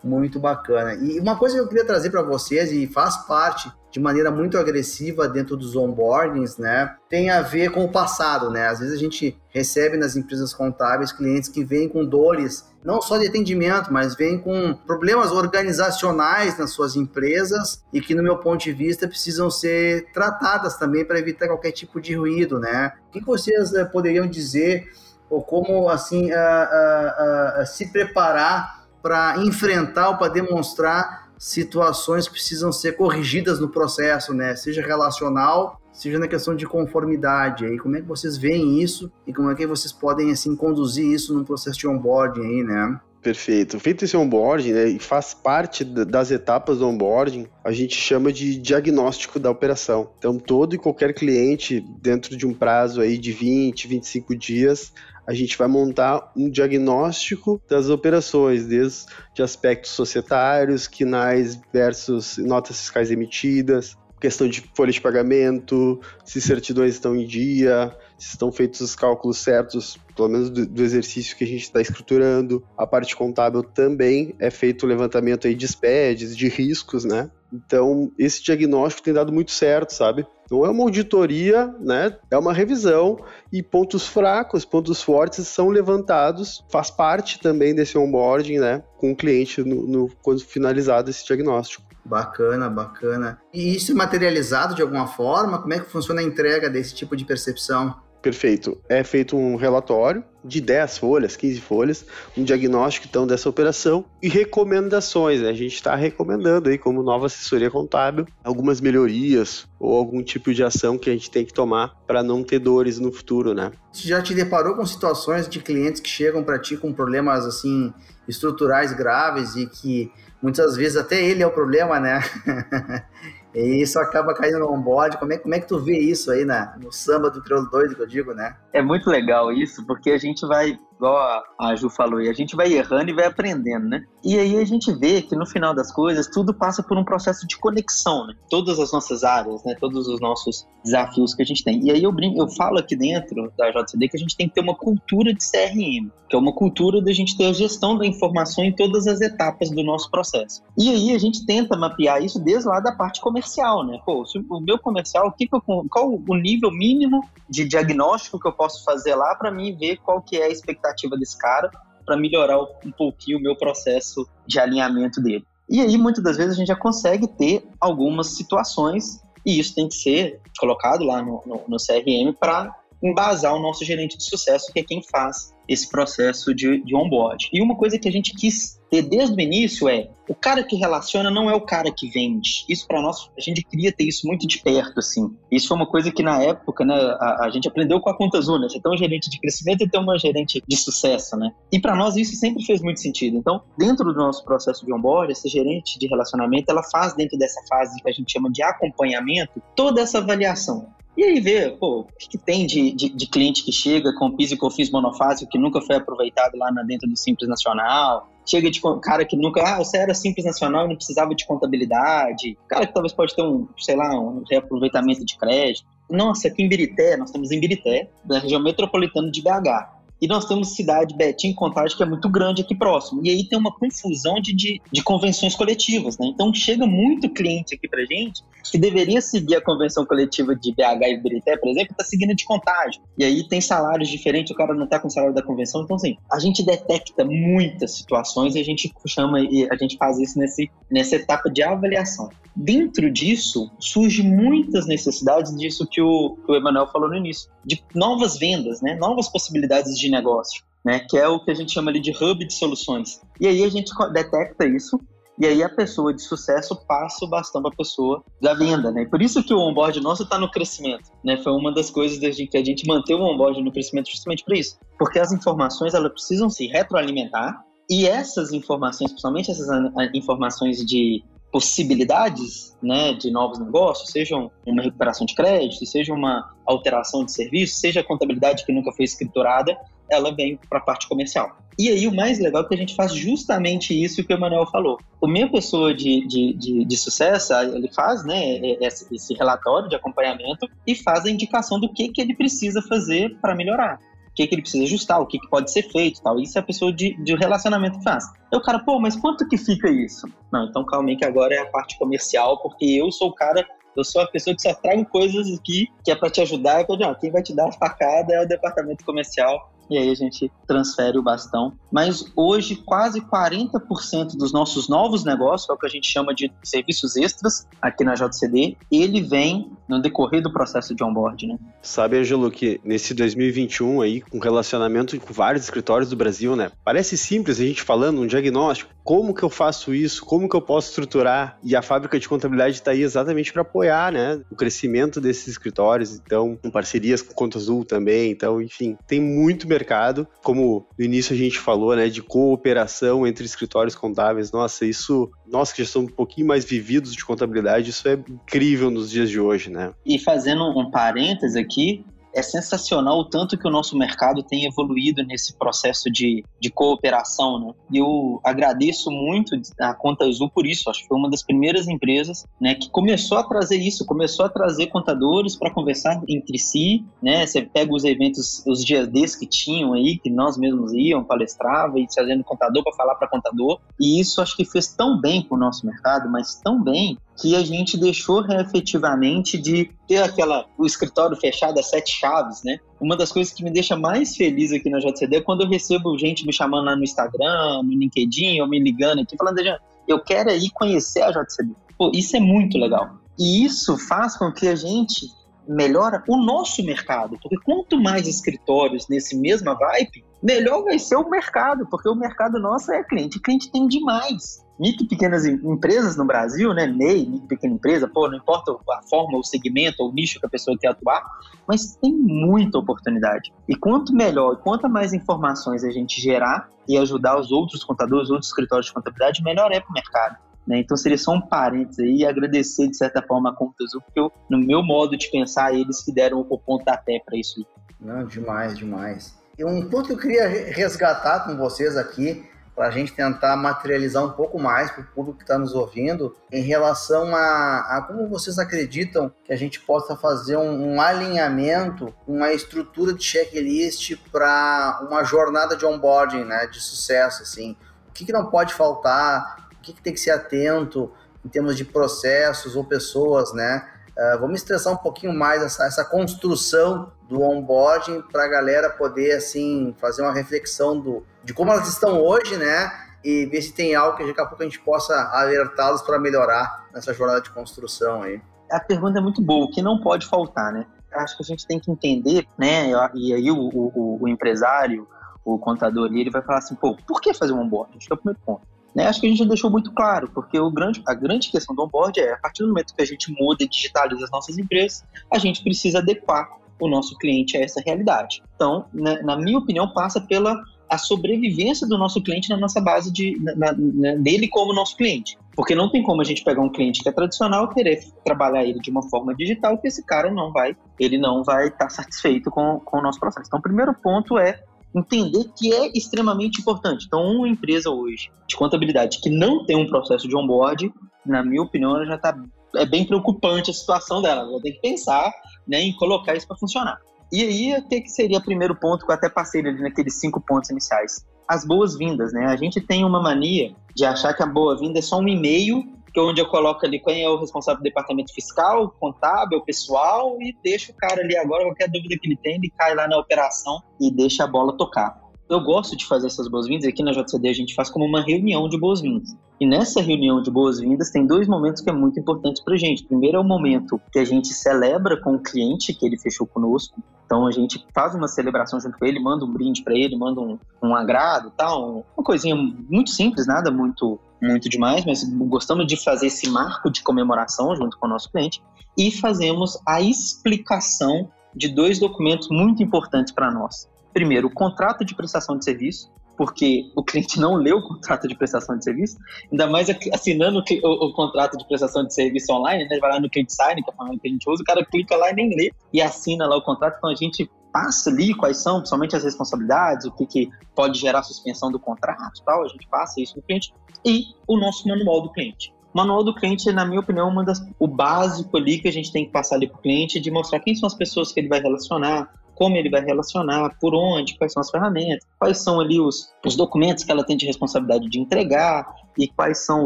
muito bacana. E uma coisa que eu queria trazer para vocês, e faz parte de maneira muito agressiva dentro dos onboardings, né? Tem a ver com o passado, né? Às vezes a gente recebe nas empresas contábeis clientes que vêm com dores, não só de atendimento, mas vêm com problemas organizacionais nas suas empresas e que, no meu ponto de vista, precisam ser tratadas também para evitar qualquer tipo de ruído, né? O que vocês eh, poderiam dizer ou como, assim, uh, uh, uh, se preparar para enfrentar ou para demonstrar situações precisam ser corrigidas no processo, né? Seja relacional, seja na questão de conformidade. Aí, como é que vocês veem isso e como é que vocês podem assim conduzir isso num processo de onboarding aí, né? Perfeito. Feito esse onboarding, né, e faz parte das etapas do onboarding, a gente chama de diagnóstico da operação. Então, todo e qualquer cliente, dentro de um prazo aí de 20, 25 dias, a gente vai montar um diagnóstico das operações, desde aspectos societários, quinais versus notas fiscais emitidas, questão de folha de pagamento, se certidões estão em dia, se estão feitos os cálculos certos, pelo menos do, do exercício que a gente está escriturando. A parte contábil também é feito o levantamento aí de SPEDs, de riscos, né? Então, esse diagnóstico tem dado muito certo, sabe? Não é uma auditoria, né? É uma revisão e pontos fracos, pontos fortes são levantados, faz parte também desse onboarding, né? Com o cliente no, no quando finalizado esse diagnóstico. Bacana, bacana. E isso é materializado de alguma forma? Como é que funciona a entrega desse tipo de percepção? Perfeito. É feito um relatório de 10 folhas, 15 folhas, um diagnóstico então dessa operação e recomendações. Né? A gente está recomendando aí, como nova assessoria contábil, algumas melhorias ou algum tipo de ação que a gente tem que tomar para não ter dores no futuro, né? Você já te deparou com situações de clientes que chegam para ti com problemas assim estruturais graves e que muitas vezes até ele é o problema, né? E isso acaba caindo no onboard. Como é, como é que tu vê isso aí no samba do crioulo doido que eu digo, né? É muito legal isso, porque a gente vai igual a, Ju falou, e a gente vai errando e vai aprendendo, né? E aí a gente vê que no final das coisas tudo passa por um processo de conexão, né? Todas as nossas áreas, né? Todos os nossos desafios que a gente tem. E aí eu brinco, eu falo aqui dentro da JCD que a gente tem que ter uma cultura de CRM, que é uma cultura da gente ter a gestão da informação em todas as etapas do nosso processo. E aí a gente tenta mapear isso desde lá da parte comercial, né? Pô, se o meu comercial, o que, que eu, qual o nível mínimo de diagnóstico que eu posso fazer lá para mim ver qual que é a expectativa expectativa desse cara para melhorar um pouquinho o meu processo de alinhamento dele. E aí, muitas das vezes, a gente já consegue ter algumas situações, e isso tem que ser colocado lá no, no, no CRM para embasar o nosso gerente de sucesso, que é quem faz esse processo de, de onboard. E uma coisa que a gente quis ter desde o início é o cara que relaciona não é o cara que vende. Isso para nós, a gente queria ter isso muito de perto, assim. Isso foi uma coisa que na época, né, a, a gente aprendeu com a Conta Azul, né? Você tem um gerente de crescimento e tem uma gerente de sucesso, né? E para nós isso sempre fez muito sentido. Então, dentro do nosso processo de onboard, essa gerente de relacionamento, ela faz dentro dessa fase que a gente chama de acompanhamento, toda essa avaliação E aí vê, pô, o que, que tem de, de, de, cliente que chega com PIS e COFINS monofásico que nunca foi aproveitado lá na, dentro do Simples Nacional, chega de cara que nunca, ah, você era Simples Nacional e não precisava de contabilidade, cara que talvez pode ter um, sei lá, um reaproveitamento de crédito. Nossa, aqui em Birité, nós estamos em Birité, da região metropolitana de BH. E nós temos cidade Betim Contagem que é muito grande aqui próximo. E aí tem uma confusão de, de, de, convenções coletivas, né? Então chega muito cliente aqui pra gente que deveria seguir a convenção coletiva de BH e Birité, por exemplo, tá seguindo de Contagem. E aí tem salários diferentes, o cara não tá com o salário da convenção. Então, assim, a gente detecta muitas situações e a gente chama e a gente faz isso nesse, nessa etapa de avaliação. Dentro disso, surge muitas necessidades disso que o, que o Emanuel falou no início, de novas vendas, né? novas possibilidades de negócio, né? que é o que a gente chama ali de hub de soluções. E aí a gente detecta isso e aí a pessoa de sucesso passa o bastão para a pessoa da venda, né? Por isso que o onboard nosso está no crescimento, né? Foi uma das coisas que a gente manteve o onboard no crescimento justamente por isso, porque as informações elas precisam se retroalimentar e essas informações, principalmente essas informações de possibilidades né, de novos negócios, sejam uma recuperação de crédito, seja uma alteração de serviço, seja a contabilidade que nunca foi escriturada, ela vem para a parte comercial. E aí o mais legal é que a gente faz justamente isso que o Emanuel falou. O minha pessoa de, de, de, de, sucesso, ele faz né, esse, esse relatório de acompanhamento e faz a indicação do que, que ele precisa fazer para melhorar que, que ele precisa ajustar, o que, que pode ser feito tal. Isso é a pessoa de, de relacionamento faz. Aí o cara, pô, mas quanto que fica isso? Não, então calma aí que agora é a parte comercial, porque eu sou o cara eu sou a pessoa que só trago coisas aqui que é para te ajudar. Eu, quem vai te dar a facada é o departamento comercial e aí a gente transfere o bastão. Mas hoje, quase 40% dos nossos novos negócios, é o que a gente chama de serviços extras aqui na JCD, ele vem no decorrer do processo de onboard, né? Sabe, Angelo, que nesse 2021 aí, com relacionamento com vários escritórios do Brasil, né? Parece simples a gente falando um diagnóstico, como que eu faço isso, como que eu posso estruturar, e a fábrica de contabilidade está aí exatamente para apoiar, né, o crescimento desses escritórios, então, com parcerias com Conta Azul também, então, enfim, tem muito mercado, como no início a gente falou, né, de cooperação entre escritórios contábeis, nossa, isso, nós que já somos um pouquinho mais vividos de contabilidade, isso é incrível nos dias de hoje, né. E fazendo um parêntese aqui, é sensacional o tanto que o nosso mercado tem evoluído nesse processo de, de cooperação, né? Eu agradeço muito a Conta Azul por isso. Acho que foi uma das primeiras empresas, né, que começou a trazer isso, começou a trazer contadores para conversar entre si, né? Você pega os eventos, os dias desses que tinham aí, que nós mesmos iam, palestrava e trazendo contador para falar para contador. E isso acho que fez tão bem para o nosso mercado, mas tão bem que a gente deixou efetivamente de ter aquela o escritório fechado a sete chaves, né? Uma das coisas que me deixa mais feliz aqui na JCD é quando eu recebo gente me chamando lá no Instagram, no LinkedIn, ou me ligando aqui, falando, eu quero ir conhecer a JCD. Pô, isso é muito legal. E isso faz com que a gente melhora o nosso mercado, porque quanto mais escritórios nesse mesma vibe, melhor vai ser o mercado, porque o mercado nosso é cliente, cliente tem demais micro pequenas empresas no Brasil, né? MEI, micro pequena empresa, pô, não importa a forma, o segmento, o nicho que a pessoa quer atuar, mas tem muita oportunidade. E quanto melhor, quanto mais informações a gente gerar e ajudar os outros contadores, outros escritórios de contabilidade, melhor é para o mercado. Né? Então seria só um parênteses aí e agradecer de certa forma a Conta Azul, porque eu, no meu modo de pensar, eles que deram o pontapé para isso. Não, demais, demais. E um ponto que eu queria resgatar com vocês aqui para a gente tentar materializar um pouco mais para o público que está nos ouvindo em relação a, a, como vocês acreditam que a gente possa fazer um, um alinhamento, uma estrutura de checklist para uma jornada de onboarding, né, de sucesso, assim. O que, que não pode faltar, o que, que tem que ser atento em termos de processos ou pessoas, né? Uh, vamos estressar um pouquinho mais essa, essa construção do onboarding para a galera poder assim fazer uma reflexão do, de como elas estão hoje, né? E ver se tem algo que daqui a pouco a gente possa alertá-los para melhorar nessa jornada de construção aí. A pergunta é muito boa, o que não pode faltar, né? Acho que a gente tem que entender, né? E aí o, o, o empresário, o contador ali, ele vai falar assim, pô, por que fazer um onboarding? Acho que é o primeiro ponto. Né? Acho que a gente deixou muito claro, porque o grande, a grande questão do onboard é, a partir do momento que a gente muda e digitaliza as nossas empresas, a gente precisa adequar o nosso cliente a essa realidade. Então, né, na minha opinião, passa pela a sobrevivência do nosso cliente na nossa base de na, na, dele como nosso cliente. Porque não tem como a gente pegar um cliente que é tradicional querer trabalhar ele de uma forma digital, que esse cara não vai, ele não vai estar satisfeito com, com o nosso processo. Então, o primeiro ponto é entender que é extremamente importante. Então, uma empresa hoje de contabilidade que não tem um processo de onboard, na minha opinião, ela já está é bem preocupante a situação dela. Ela tem que pensar né, em colocar isso para funcionar. E aí, o que seria o primeiro ponto que eu até passei ali naqueles cinco pontos iniciais? As boas-vindas, né? A gente tem uma mania de achar que a boa-vinda é só um e-mail, onde eu coloco ali quem é o responsável do departamento fiscal, contábil, pessoal, e deixo o cara ali agora, qualquer dúvida que ele tem, ele cai lá na operação e deixa a bola tocar eu gosto de fazer essas boas-vindas. Aqui na JCD a gente faz como uma reunião de boas-vindas. E nessa reunião de boas-vindas tem dois momentos que é muito importantes para gente. Primeiro é o momento que a gente celebra com o cliente que ele fechou conosco. Então a gente faz uma celebração junto com ele, manda um brinde para ele, manda um, um agrado, tal, uma coisinha muito simples, nada muito muito demais, mas gostamos de fazer esse marco de comemoração junto com o nosso cliente e fazemos a explicação de dois documentos muito importantes para nós primeiro, o contrato de prestação de serviço, porque o cliente não leu o contrato de prestação de serviço, ainda mais assinando o, o, contrato de prestação de serviço online, né? Vai lá no cliente sign, que é a que a gente usa, o cara clica lá e nem lê e assina lá o contrato, então a gente passa ali quais são somente as responsabilidades, o que, que pode gerar suspensão do contrato tal, a gente passa isso no cliente, e o nosso manual do cliente. O manual do cliente, na minha opinião, é uma das, o básico ali que a gente tem que passar ali para o cliente, de mostrar quem são as pessoas que ele vai relacionar, como ele vai relacionar, por onde, quais são as ferramentas, quais são ali os, os documentos que ela tem de responsabilidade de entregar e quais são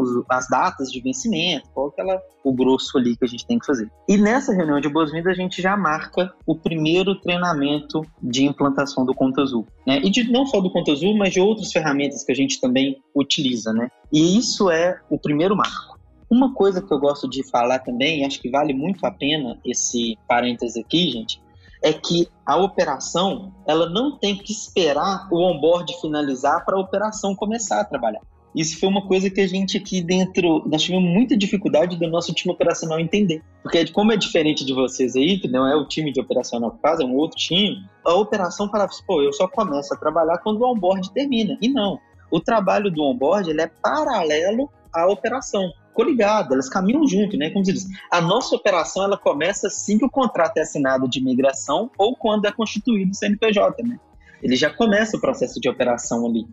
os, as datas de vencimento, qual que ela, o grosso ali que a gente tem que fazer. E nessa reunião de boas-vindas a gente já marca o primeiro treinamento de implantação do Conta Azul, né? E de, não só do Conta Azul, mas de outras ferramentas que a gente também utiliza, né? E isso é o primeiro marco. Uma coisa que eu gosto de falar também, acho que vale muito a pena esse parênteses aqui, gente, é que a operação ela não tem que esperar o onboard finalizar para a operação começar a trabalhar. Isso foi uma coisa que a gente aqui dentro, nós tivemos muita dificuldade do nosso time operacional entender. Porque como é diferente de vocês aí, que não é o time de operacional que faz, é um outro time, a operação falava assim, pô, eu só começo a trabalhar quando o onboard termina. E não, o trabalho do onboard ele é paralelo à operação coligado, elas caminham junto, né? Como se diz, a nossa operação ela começa assim que o contrato é assinado de migração ou quando é constituído o CNPJ, né? Ele já começa o processo de operação ali.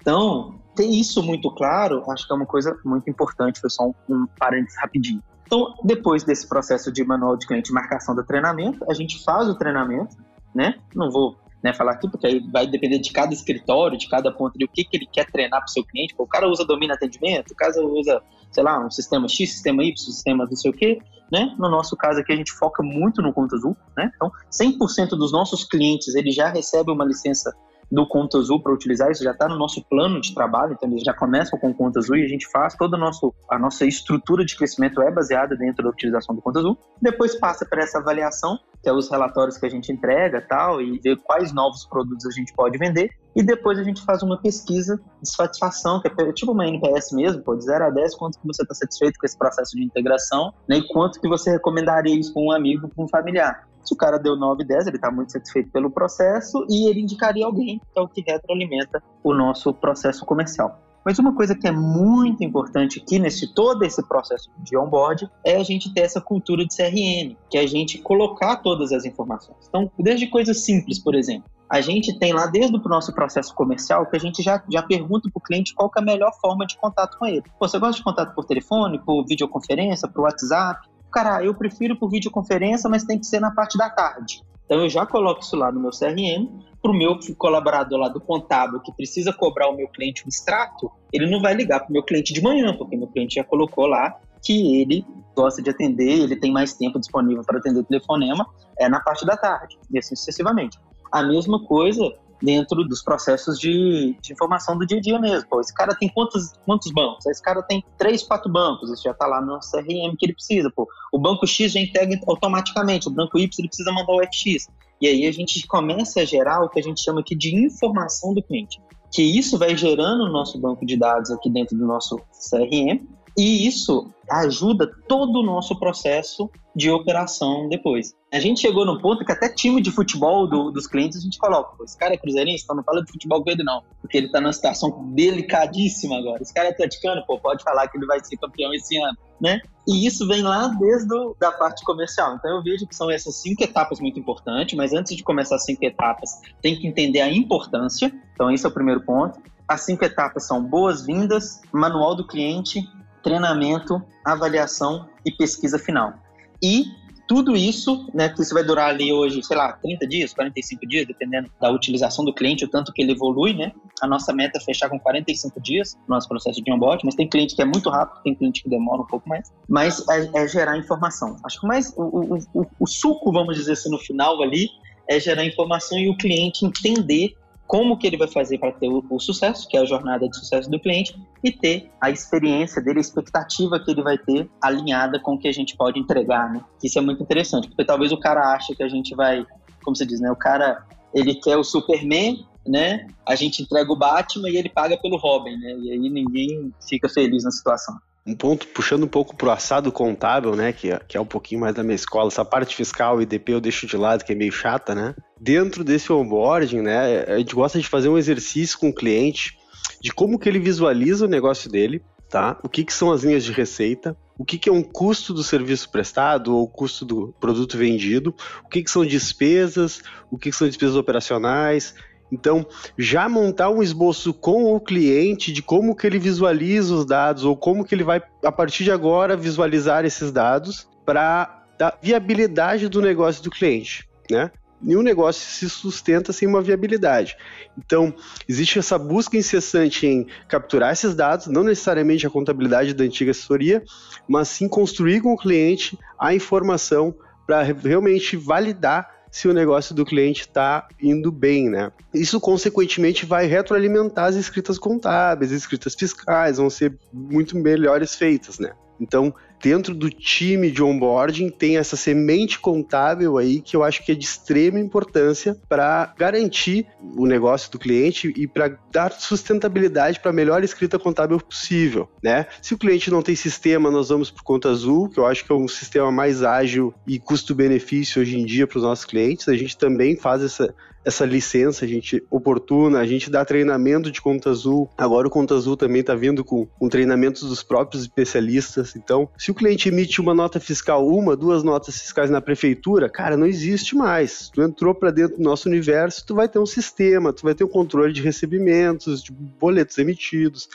Então, ter isso muito claro, acho que é uma coisa muito importante, foi só um, um parênteses rapidinho. Então, depois desse processo de manual de cliente marcação do treinamento, a gente faz o treinamento, né? Não vou né, falar aqui, porque aí vai depender de cada escritório, de cada ponto de o que, que ele quer treinar para o seu cliente. o cara usa domínio atendimento, o cara usa, sei lá, um sistema X, sistema Y, sistema não sei o quê, né? No nosso caso aqui, a gente foca muito no Conta Azul, né? Então, 100% dos nossos clientes, ele já recebe uma licença do Conta Azul para utilizar, isso já está no nosso plano de trabalho, então eles já começam com o Conta Azul e a gente faz toda a, nosso, a nossa estrutura de crescimento é baseada dentro da utilização do Conta Azul. Depois passa para essa avaliação, que é os relatórios que a gente entrega tal, e ver quais novos produtos a gente pode vender. E depois a gente faz uma pesquisa de satisfação, que é tipo uma NPS mesmo, pô, de 0 a 10, quanto que você está satisfeito com esse processo de integração, né, e quanto que você recomendaria isso para um amigo, para um familiar. Se o cara deu 9, 10, ele está muito satisfeito pelo processo e ele indicaria alguém, que é o que retroalimenta o nosso processo comercial. Mas uma coisa que é muito importante aqui nesse todo esse processo de onboard é a gente ter essa cultura de CRM, que é a gente colocar todas as informações. Então, desde coisas simples, por exemplo, a gente tem lá desde o nosso processo comercial que a gente já, já pergunta para o cliente qual é a melhor forma de contato com ele. Pô, você gosta de contato por telefone, por videoconferência, por WhatsApp? Cara, eu prefiro por videoconferência, mas tem que ser na parte da tarde. Então eu já coloco isso lá no meu CRM, para o meu colaborador lá do contábil que precisa cobrar o meu cliente um extrato, ele não vai ligar para o meu cliente de manhã, porque meu cliente já colocou lá que ele gosta de atender, ele tem mais tempo disponível para atender o telefonema, é na parte da tarde, e assim sucessivamente. A mesma coisa dentro dos processos de, de, informação do dia a dia mesmo. Pô, esse cara tem quantos, quantos bancos? Esse cara tem três, quatro bancos, isso já está lá no CRM que ele precisa. Pô. O banco X já integra automaticamente, o banco Y ele precisa mandar o FX. E aí a gente começa a gerar o que a gente chama aqui de informação do cliente. Que isso vai gerando no nosso banco de dados aqui dentro do nosso CRM, E isso ajuda todo o nosso processo de operação depois. A gente chegou no ponto que até time de futebol do, dos clientes a gente coloca. Esse cara é cruzeirense, então não fala de futebol com ele não, porque ele tá numa situação delicadíssima agora. Esse cara é atleticano, pô, pode falar que ele vai ser campeão esse ano, né? E isso vem lá desde a da parte comercial. Então eu vejo que são essas cinco etapas muito importantes, mas antes de começar as cinco etapas, tem que entender a importância. Então esse é o primeiro ponto. As cinco etapas são boas-vindas, manual do cliente, treinamento, avaliação e pesquisa final. E tudo isso, né, que isso vai durar ali hoje, sei lá, 30 dias, 45 dias, dependendo da utilização do cliente, o tanto que ele evolui, né? A nossa meta é fechar com 45 dias no nosso processo de onboard, mas tem cliente que é muito rápido, tem cliente que demora um pouco mais. Mas é, é gerar informação. Acho que mais o, o, o, o suco, vamos dizer assim, no final ali, é gerar informação e o cliente entender como que ele vai fazer para ter o, o, sucesso, que é a jornada de sucesso do cliente, e ter a experiência dele, a expectativa que ele vai ter alinhada com o que a gente pode entregar, né? Isso é muito interessante, porque talvez o cara ache que a gente vai, como você diz, né? O cara, ele quer o Superman, né? A gente entrega o Batman e ele paga pelo Robin, né? E aí ninguém fica feliz na situação um ponto puxando um pouco pro assado contábil, né, que é, que é um pouquinho mais da minha escola, essa parte fiscal e DP eu deixo de lado, que é meio chata, né? Dentro desse onboarding, né, a gente gosta de fazer um exercício com o cliente de como que ele visualiza o negócio dele, tá? O que que são as linhas de receita, o que que é um custo do serviço prestado ou custo do produto vendido, o que que são despesas, o que que são despesas operacionais, então, já montar um esboço com o cliente de como que ele visualiza os dados ou como que ele vai, a partir de agora, visualizar esses dados para dar viabilidade do negócio do cliente, né? Nenhum negócio se sustenta sem uma viabilidade. Então, existe essa busca incessante em capturar esses dados, não necessariamente a contabilidade da antiga assessoria, mas sim construir com o cliente a informação para realmente validar se o negócio do cliente está indo bem, né? Isso, consequentemente, vai retroalimentar as escritas contábeis, as escritas fiscais, vão ser muito melhores feitas, né? Então, dentro do time de onboarding tem essa semente contábil aí que eu acho que é de extrema importância para garantir o negócio do cliente e para dar sustentabilidade para a melhor escrita contábil possível, né? Se o cliente não tem sistema, nós vamos para conta azul, que eu acho que é um sistema mais ágil e custo-benefício hoje em dia para os nossos clientes. A gente também faz essa essa licença, a gente oportuna, a gente dá treinamento de conta azul. Agora o conta azul também está vindo com, com treinamentos dos próprios especialistas. Então, se o cliente emite uma nota fiscal, uma, duas notas fiscais na prefeitura, cara, não existe mais. Tu entrou para dentro do nosso universo, tu vai ter um sistema, tu vai ter um controle de recebimentos, de boletos emitidos.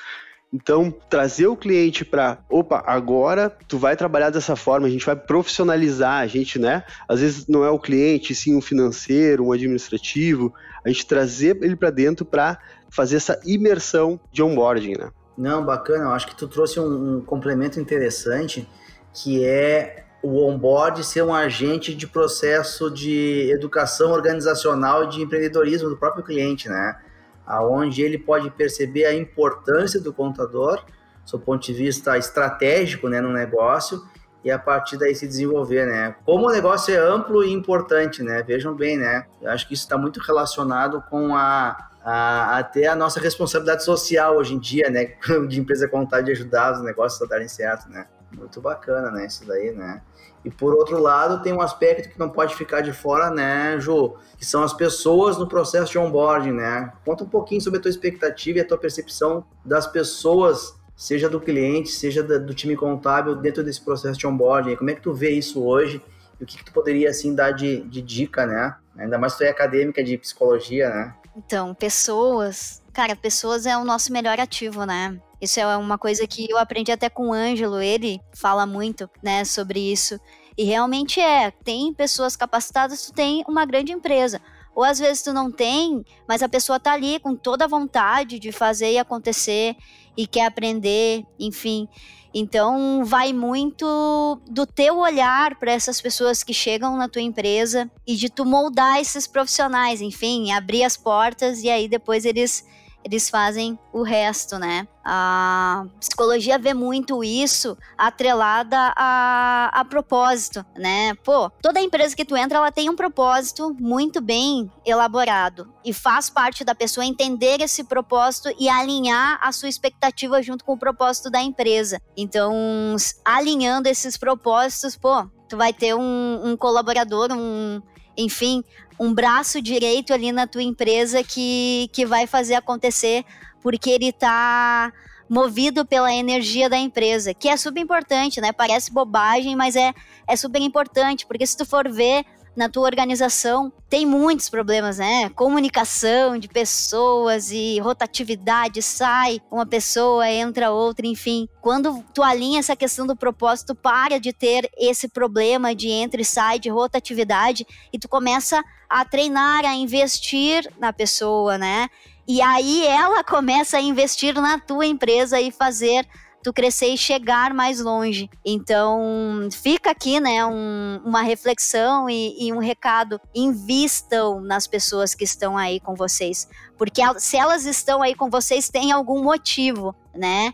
Então, trazer o cliente para, opa, agora tu vai trabalhar dessa forma, a gente vai profissionalizar, a gente, né? Às vezes não é o cliente, sim um financeiro, um administrativo, a gente trazer ele para dentro para fazer essa imersão de onboarding, né? Não, bacana, eu acho que tu trouxe um, um complemento interessante, que é o onboard ser um agente de processo de educação organizacional e de empreendedorismo do próprio cliente, né? Aonde ele pode perceber a importância do contador, do ponto de vista estratégico, né, no negócio, e a partir daí se desenvolver, né? Como o negócio é amplo e importante, né? Vejam bem, né? Eu acho que isso está muito relacionado com a, até a nossa responsabilidade social hoje em dia, né? De empresa contábil de ajudar os negócios a darem certo, né? Muito bacana, né? Isso daí, né? E por outro lado, tem um aspecto que não pode ficar de fora, né, Ju? Que são as pessoas no processo de onboarding, né? Conta um pouquinho sobre a tua expectativa e a tua percepção das pessoas, seja do cliente, seja do time contábil, dentro desse processo de onboarding. Como é que tu vê isso hoje? E o que, que tu poderia, assim, dar de, de dica, né? Ainda mais tu é acadêmica de psicologia, né? Então, pessoas. Cara, pessoas é o nosso melhor ativo, né? Isso é uma coisa que eu aprendi até com o Ângelo, ele fala muito, né, sobre isso. E realmente é, tem pessoas capacitadas, tu tem uma grande empresa. Ou às vezes tu não tem, mas a pessoa tá ali com toda a vontade de fazer e acontecer e quer aprender, enfim. Então vai muito do teu olhar para essas pessoas que chegam na tua empresa e de tu moldar esses profissionais, enfim, abrir as portas e aí depois eles eles fazem o resto, né? A psicologia vê muito isso atrelada a, a propósito, né? Pô, toda empresa que tu entra, ela tem um propósito muito bem elaborado e faz parte da pessoa entender esse propósito e alinhar a sua expectativa junto com o propósito da empresa. Então, alinhando esses propósitos, pô, tu vai ter um, um colaborador, um, enfim, um braço direito ali na tua empresa que, que vai fazer acontecer porque ele está movido pela energia da empresa, que é super importante, né? Parece bobagem, mas é, é super importante, porque se tu for ver na tua organização, tem muitos problemas, né? Comunicação de pessoas e rotatividade, sai uma pessoa, entra outra, enfim. Quando tu alinha essa questão do propósito, para de ter esse problema de entra e sai, de rotatividade, e tu começa a treinar, a investir na pessoa, né? E aí ela começa a investir na tua empresa e fazer tu crescer e chegar mais longe. Então, fica aqui, né, um, uma reflexão e, e, um recado. Invistam nas pessoas que estão aí com vocês. Porque se elas estão aí com vocês, tem algum motivo, né?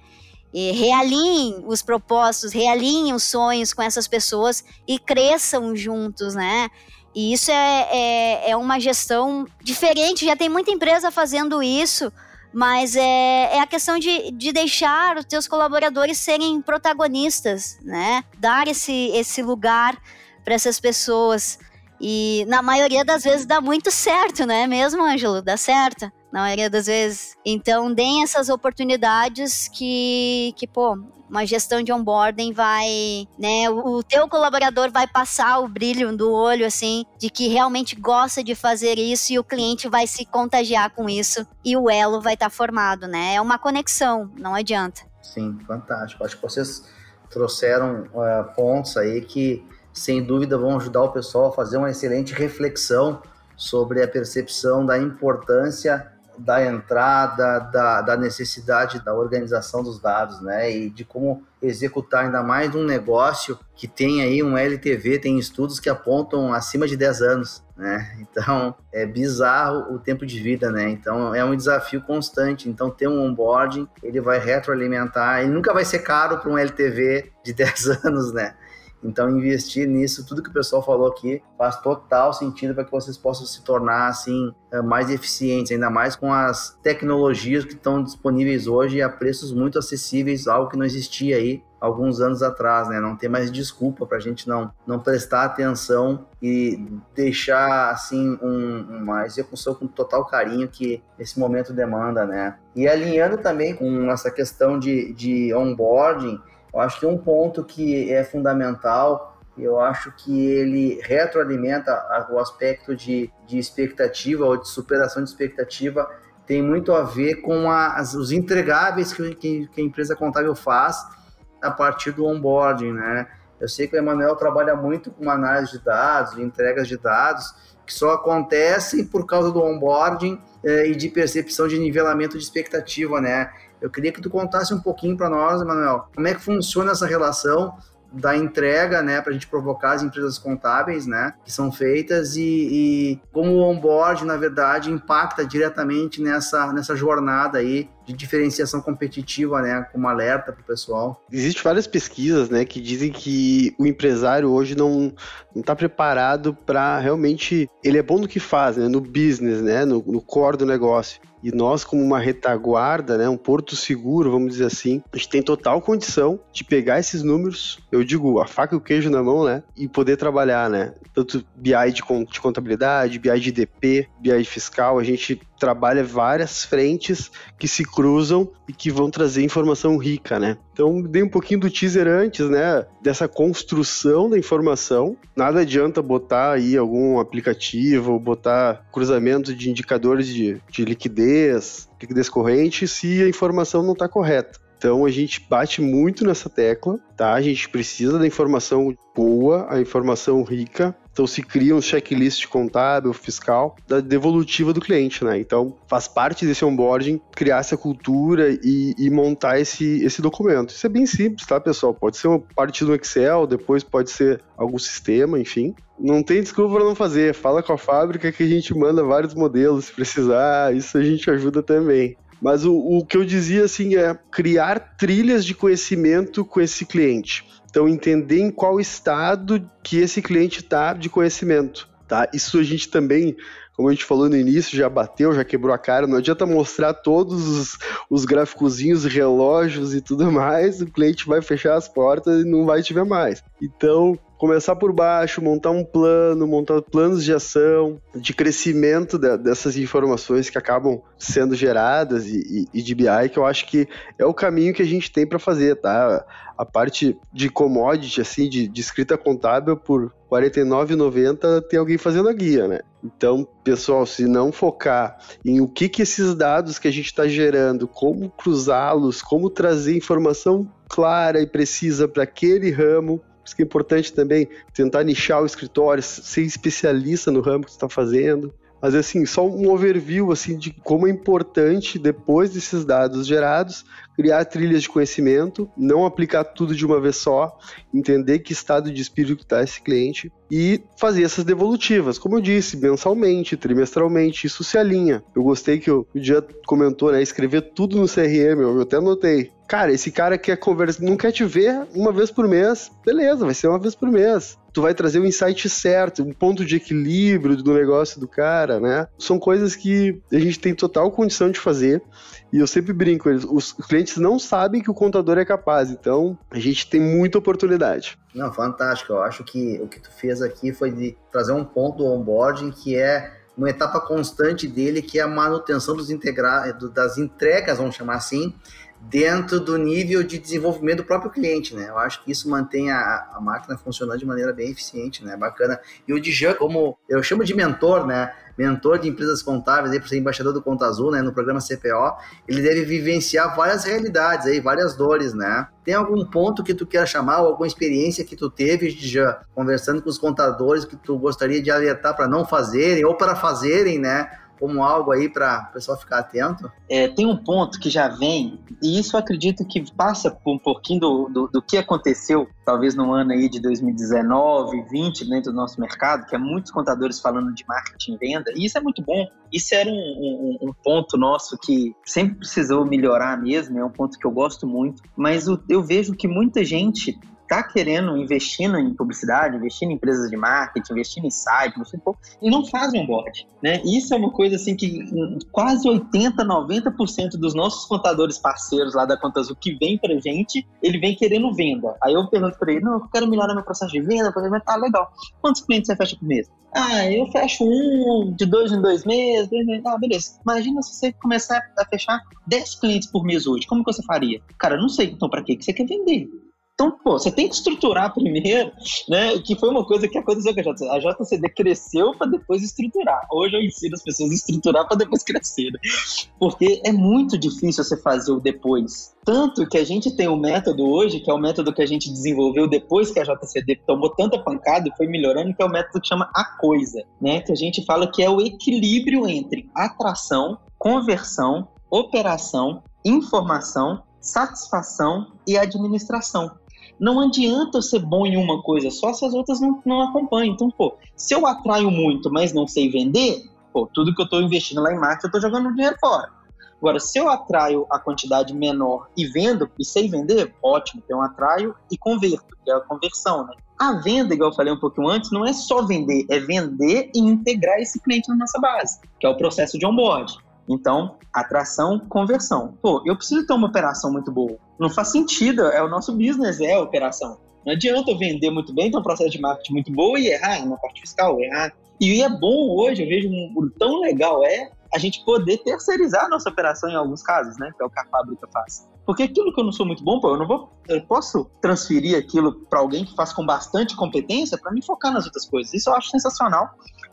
E realinhem os propósitos, realinhem os sonhos com essas pessoas e cresçam juntos, né? E isso é, é, é uma gestão diferente, já tem muita empresa fazendo isso, mas é, é a questão de, de deixar os teus colaboradores serem protagonistas, né? Dar esse, esse lugar para essas pessoas. E na maioria das vezes dá muito certo, não é mesmo, Ângelo? Dá certo, na maioria das vezes. Então, deem essas oportunidades que, que pô, uma gestão de onboarding vai, né, o teu colaborador vai passar o brilho do olho, assim, de que realmente gosta de fazer isso e o cliente vai se contagiar com isso e o elo vai estar tá formado, né? É uma conexão, não adianta. Sim, fantástico. Acho que vocês trouxeram uh, pontos aí que, sem dúvida, vão ajudar o pessoal a fazer uma excelente reflexão sobre a percepção da importância da entrada, da, da, necessidade da organização dos dados, né? E de como executar ainda mais um negócio que tem aí um LTV, tem estudos que apontam acima de 10 anos, né? Então é bizarro o tempo de vida, né? Então é um desafio constante. Então ter um onboarding, ele vai retroalimentar, ele nunca vai ser caro para um LTV de 10 anos, né? Então, investir nisso, tudo que o pessoal falou aqui, faz total sentido para que vocês possam se tornar assim eh, mais eficientes, ainda mais com as tecnologias que estão disponíveis hoje a preços muito acessíveis, algo que não existia aí alguns anos atrás, né? Não tem mais desculpa para a gente não, não prestar atenção e deixar assim um, uma execução com total carinho que esse momento demanda, né? E alinhando também com essa questão de, de onboarding, eu acho que um ponto que é fundamental, eu acho que ele retroalimenta o aspecto de, de expectativa ou de superação de expectativa, tem muito a ver com as, os entregáveis que, que, que a empresa contábil faz a partir do onboarding, né? Eu sei que o Emanuel trabalha muito com análise de dados, entregas de dados, que só acontecem por causa do onboarding eh, e de percepção de nivelamento de expectativa, né? Eu queria que tu contasse um pouquinho para nós, Emanuel, como é que funciona essa relação da entrega, né, para a gente provocar as empresas contábeis, né, que são feitas e, e, como o onboard, na verdade, impacta diretamente nessa, nessa jornada aí de diferenciação competitiva, né, como alerta para o pessoal. Existem várias pesquisas, né, que dizem que o empresário hoje não está preparado para realmente, ele é bom no que faz, né, no business, né, no, no core do negócio. E nós, como uma retaguarda, né, um porto seguro, vamos dizer assim, a gente tem total condição de pegar esses números, eu digo, a faca e o queijo na mão, né, e poder trabalhar, né, tanto BI de contabilidade, BI de DP, BI fiscal, a gente trabalha várias frentes que se cruzam e que vão trazer informação rica, né? Então, dei um pouquinho do teaser antes, né? Dessa construção da informação. Nada adianta botar aí algum aplicativo, botar cruzamento de indicadores de, de liquidez, liquidez corrente, se a informação não está correta. Então a gente bate muito nessa tecla, tá? A gente precisa da informação boa, a informação rica. Então se cria um checklist contábil, fiscal, da devolutiva do cliente, né? Então faz parte desse onboarding criar essa cultura e, e, montar esse, esse documento. Isso é bem simples, tá, pessoal? Pode ser uma parte do Excel, depois pode ser algum sistema, enfim. Não tem desculpa para não fazer. Fala com a fábrica que a gente manda vários modelos se precisar. Isso a gente ajuda também. Mas o, o que eu dizia assim é criar trilhas de conhecimento com esse cliente. Então, entender em qual estado que esse cliente está de conhecimento. Tá? Isso a gente também como a gente falou no início, já bateu, já quebrou a cara. Não adianta mostrar todos os, os gráficozinhos, relógios e tudo mais, o cliente vai fechar as portas e não vai te ver mais. Então, começar por baixo, montar um plano, montar planos de ação, de crescimento de, dessas informações que acabam sendo geradas e, e, e, de BI, que eu acho que é o caminho que a gente tem para fazer, tá? A parte de commodity, assim, de, de escrita contábil por R$ 49,90 tem alguém fazendo a guia, né? Então, pessoal, se não focar em o que, que esses dados que a gente está gerando, como cruzá-los, como trazer informação clara e precisa para aquele ramo, isso que é importante também tentar nichar o escritório, ser especialista no ramo que você está fazendo. Mas assim, só um overview assim de como é importante depois desses dados gerados criar trilhas de conhecimento, não aplicar tudo de uma vez só, entender que estado de espírito está esse cliente e fazer essas devolutivas, como eu disse, mensalmente, trimestralmente, isso se alinha. Eu gostei que o dia comentou, né, escrever tudo no CRM, eu até anotei. Cara, esse cara quer não quer te ver uma vez por mês, beleza, vai ser uma vez por mês tu vai trazer o insight certo, um ponto de equilíbrio do negócio do cara, né? São coisas que a gente tem total condição de fazer. E eu sempre brinco, os clientes não sabem que o contador é capaz, então a gente tem muita oportunidade. Não, fantástico. Eu acho que o que tu fez aqui foi de trazer um ponto do onboarding que é uma etapa constante dele, que é a manutenção dos integra das entregas, vamos chamar assim, dentro do nível de desenvolvimento do próprio cliente, né? Eu acho que isso mantém a, a máquina funcionando de maneira bem eficiente, né? Bacana. E o Dijan, como eu chamo de mentor, né? Mentor de empresas contábeis, aí, por ser embaixador do Conta Azul, né? No programa CPO, ele deve vivenciar várias realidades aí, várias dores, né? Tem algum ponto que tu queira chamar, ou alguma experiência que tu teve, Dijan, conversando com os contadores que tu gostaria de alertar para não fazerem, ou para fazerem, né? Como algo aí para o pessoal ficar atento? É, tem um ponto que já vem, e isso eu acredito que passa por um pouquinho do, do, do, que aconteceu, talvez no ano aí de 2019, 20, dentro do nosso mercado, que é muitos contadores falando de marketing e venda, e isso é muito bom. Isso era um, um, um ponto nosso que sempre precisou melhorar mesmo, é um ponto que eu gosto muito, mas eu vejo que muita gente está querendo investindo em publicidade, investindo em empresas de marketing, investindo em site, investindo e não fazem onboard, né? Isso é uma coisa assim que quase 80, 90% dos nossos contadores parceiros lá da Conta Azul que vem pra gente, ele vem querendo venda. Aí eu pergunto para ele, não, eu quero melhorar meu processo de venda, por exemplo, tá legal. Quantos clientes você fecha por mês? Ah, eu fecho um de dois em dois meses, dois meses. Ah, beleza. Imagina se você começar a fechar 10 clientes por mês hoje. Como que você faria? Cara, não sei. Então, para que você quer vender? Então, pô, você tem que estruturar primeiro, né? Que foi uma coisa que aconteceu com a JCD. A JCD cresceu para depois estruturar. Hoje eu ensino as pessoas a estruturar para depois crescer. Né? Porque é muito difícil você fazer o depois. Tanto que a gente tem um método hoje, que é o método que a gente desenvolveu depois que a JCD tomou tanta pancada e foi melhorando, que é o método que chama a coisa, né? Que a gente fala que é o equilíbrio entre atração, conversão, operação, informação satisfação e administração. Não adianta eu ser bom em uma coisa só se as outras não, não acompanham. Então, pô, se eu atraio muito, mas não sei vender, pô, tudo que eu estou investindo lá em marketing, eu estou jogando dinheiro fora. Agora, se eu atraio a quantidade menor e vendo e sei vender, ótimo, então eu atraio e converto, que é a conversão, né? A venda, igual eu falei um pouquinho antes, não é só vender, é vender e integrar esse cliente na nossa base, que é o processo de onboard. Então, atração, conversão. Pô, eu preciso ter uma operação muito boa. Não faz sentido, é o nosso business, é a operação. Não adianta eu vender muito bem, ter um processo de marketing muito bom e errar na parte fiscal, errar. E é bom hoje, eu vejo um, tão legal é a gente poder terceirizar a nossa operação em alguns casos, né? Que é o que a fábrica faz. Porque aquilo que eu não sou muito bom, pô, eu não vou, eu posso transferir aquilo para alguém que faz com bastante competência para me focar nas outras coisas. Isso eu acho sensacional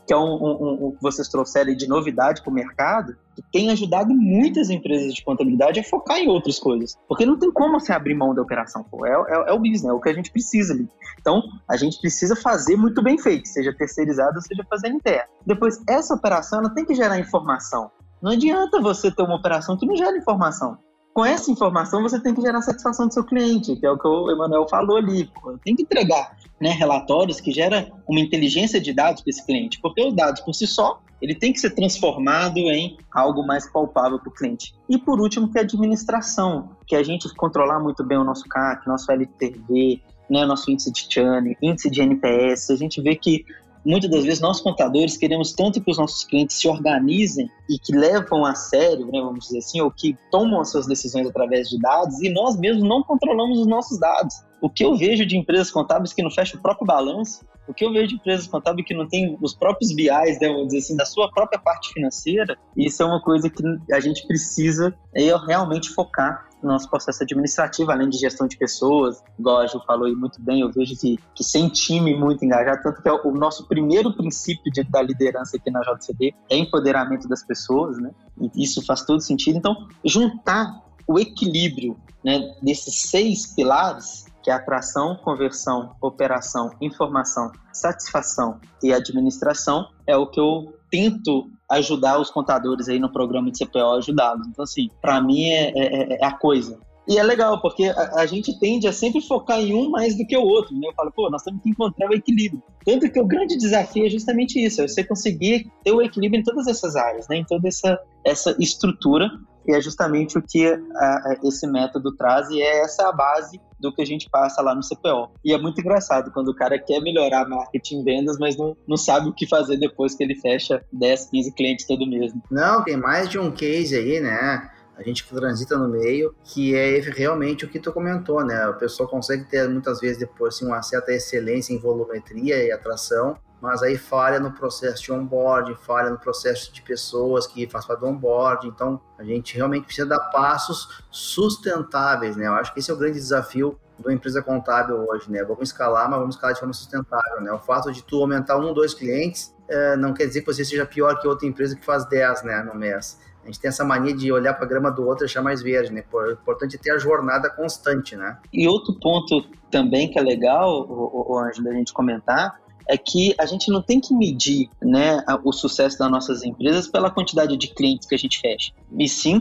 que é um, um, um que vocês trouxeram de novidade para o mercado, que tem ajudado muitas empresas de contabilidade a focar em outras coisas. Porque não tem como você abrir mão da operação, pô. É, é, é o business, é o que a gente precisa ali. Então, a gente precisa fazer muito bem feito, seja terceirizado, seja fazendo interno. Depois, essa operação ela tem que gerar informação. Não adianta você ter uma operação que não gera informação com essa informação você tem que gerar satisfação do seu cliente, que é o que o Emanuel falou ali. Tem que entregar né, relatórios que geram uma inteligência de dados para esse cliente, porque os dados por si só ele tem que ser transformado em algo mais palpável para o cliente. E por último, que é a administração, que é a gente controlar muito bem o nosso CAC, nosso LTV, né, nosso índice de churn, índice de NPS, a gente vê que muitas das vezes nós contadores queremos tanto que os nossos clientes se organizem e que levam a sério, né, vamos dizer assim, ou que tomam as suas decisões através de dados e nós mesmos não controlamos os nossos dados. O que eu vejo de empresas contábeis que não fecham o próprio balanço, o que eu vejo de empresas contábeis que não tem os próprios BIs, né, vamos dizer assim, da sua própria parte financeira, isso é uma coisa que a gente precisa é, realmente focar nosso processo administrativo, além de gestão de pessoas, igual a Ju falou aí muito bem, eu vejo que, que sem time muito engajado, tanto que é o nosso primeiro princípio de, da liderança aqui na JCD é empoderamento das pessoas, né? E isso faz todo sentido. Então, juntar o equilíbrio né, desses seis pilares que é atração, conversão, operação, informação, satisfação e administração, é o que eu tento ajudar os contadores aí no programa de CPO, ajudá-los. Então, assim, para mim é, é, é, a coisa. E é legal, porque a, a, gente tende a sempre focar em um mais do que o outro, né? Eu falo, pô, nós temos que encontrar o equilíbrio. Tanto que o grande desafio é justamente isso, é você conseguir ter o equilíbrio em todas essas áreas, né? Em toda essa, essa estrutura e é justamente o que a, a, esse método traz e é essa a base do que a gente passa lá no CPO. E é muito engraçado quando o cara quer melhorar marketing vendas, mas não, não sabe o que fazer depois que ele fecha 10, 15 clientes todo mês. Não, tem mais de um case aí, né? a gente que transita no meio, que é realmente o que tu comentou, né? A pessoa consegue ter muitas vezes depois assim, uma certa excelência em volumetria e atração, mas aí falha no processo de onboarding, falha no processo de pessoas que faz parte do onboarding. Então, a gente realmente precisa dar passos sustentáveis, né? Eu acho que esse é o grande desafio da empresa contábil hoje, né? Vamos escalar, mas vamos escalar de forma sustentável, né? O fato de tu aumentar um, dois clientes é, não quer dizer que você seja pior que outra empresa que faz 10, né, no mês. A gente tem essa mania de olhar para a grama do outro e achar mais verde, né? O importante é ter a jornada constante, né? E outro ponto também que é legal, o, o Ângelo, a gente comentar, é que a gente não tem que medir né, o sucesso das nossas empresas pela quantidade de clientes que a gente fecha, e sim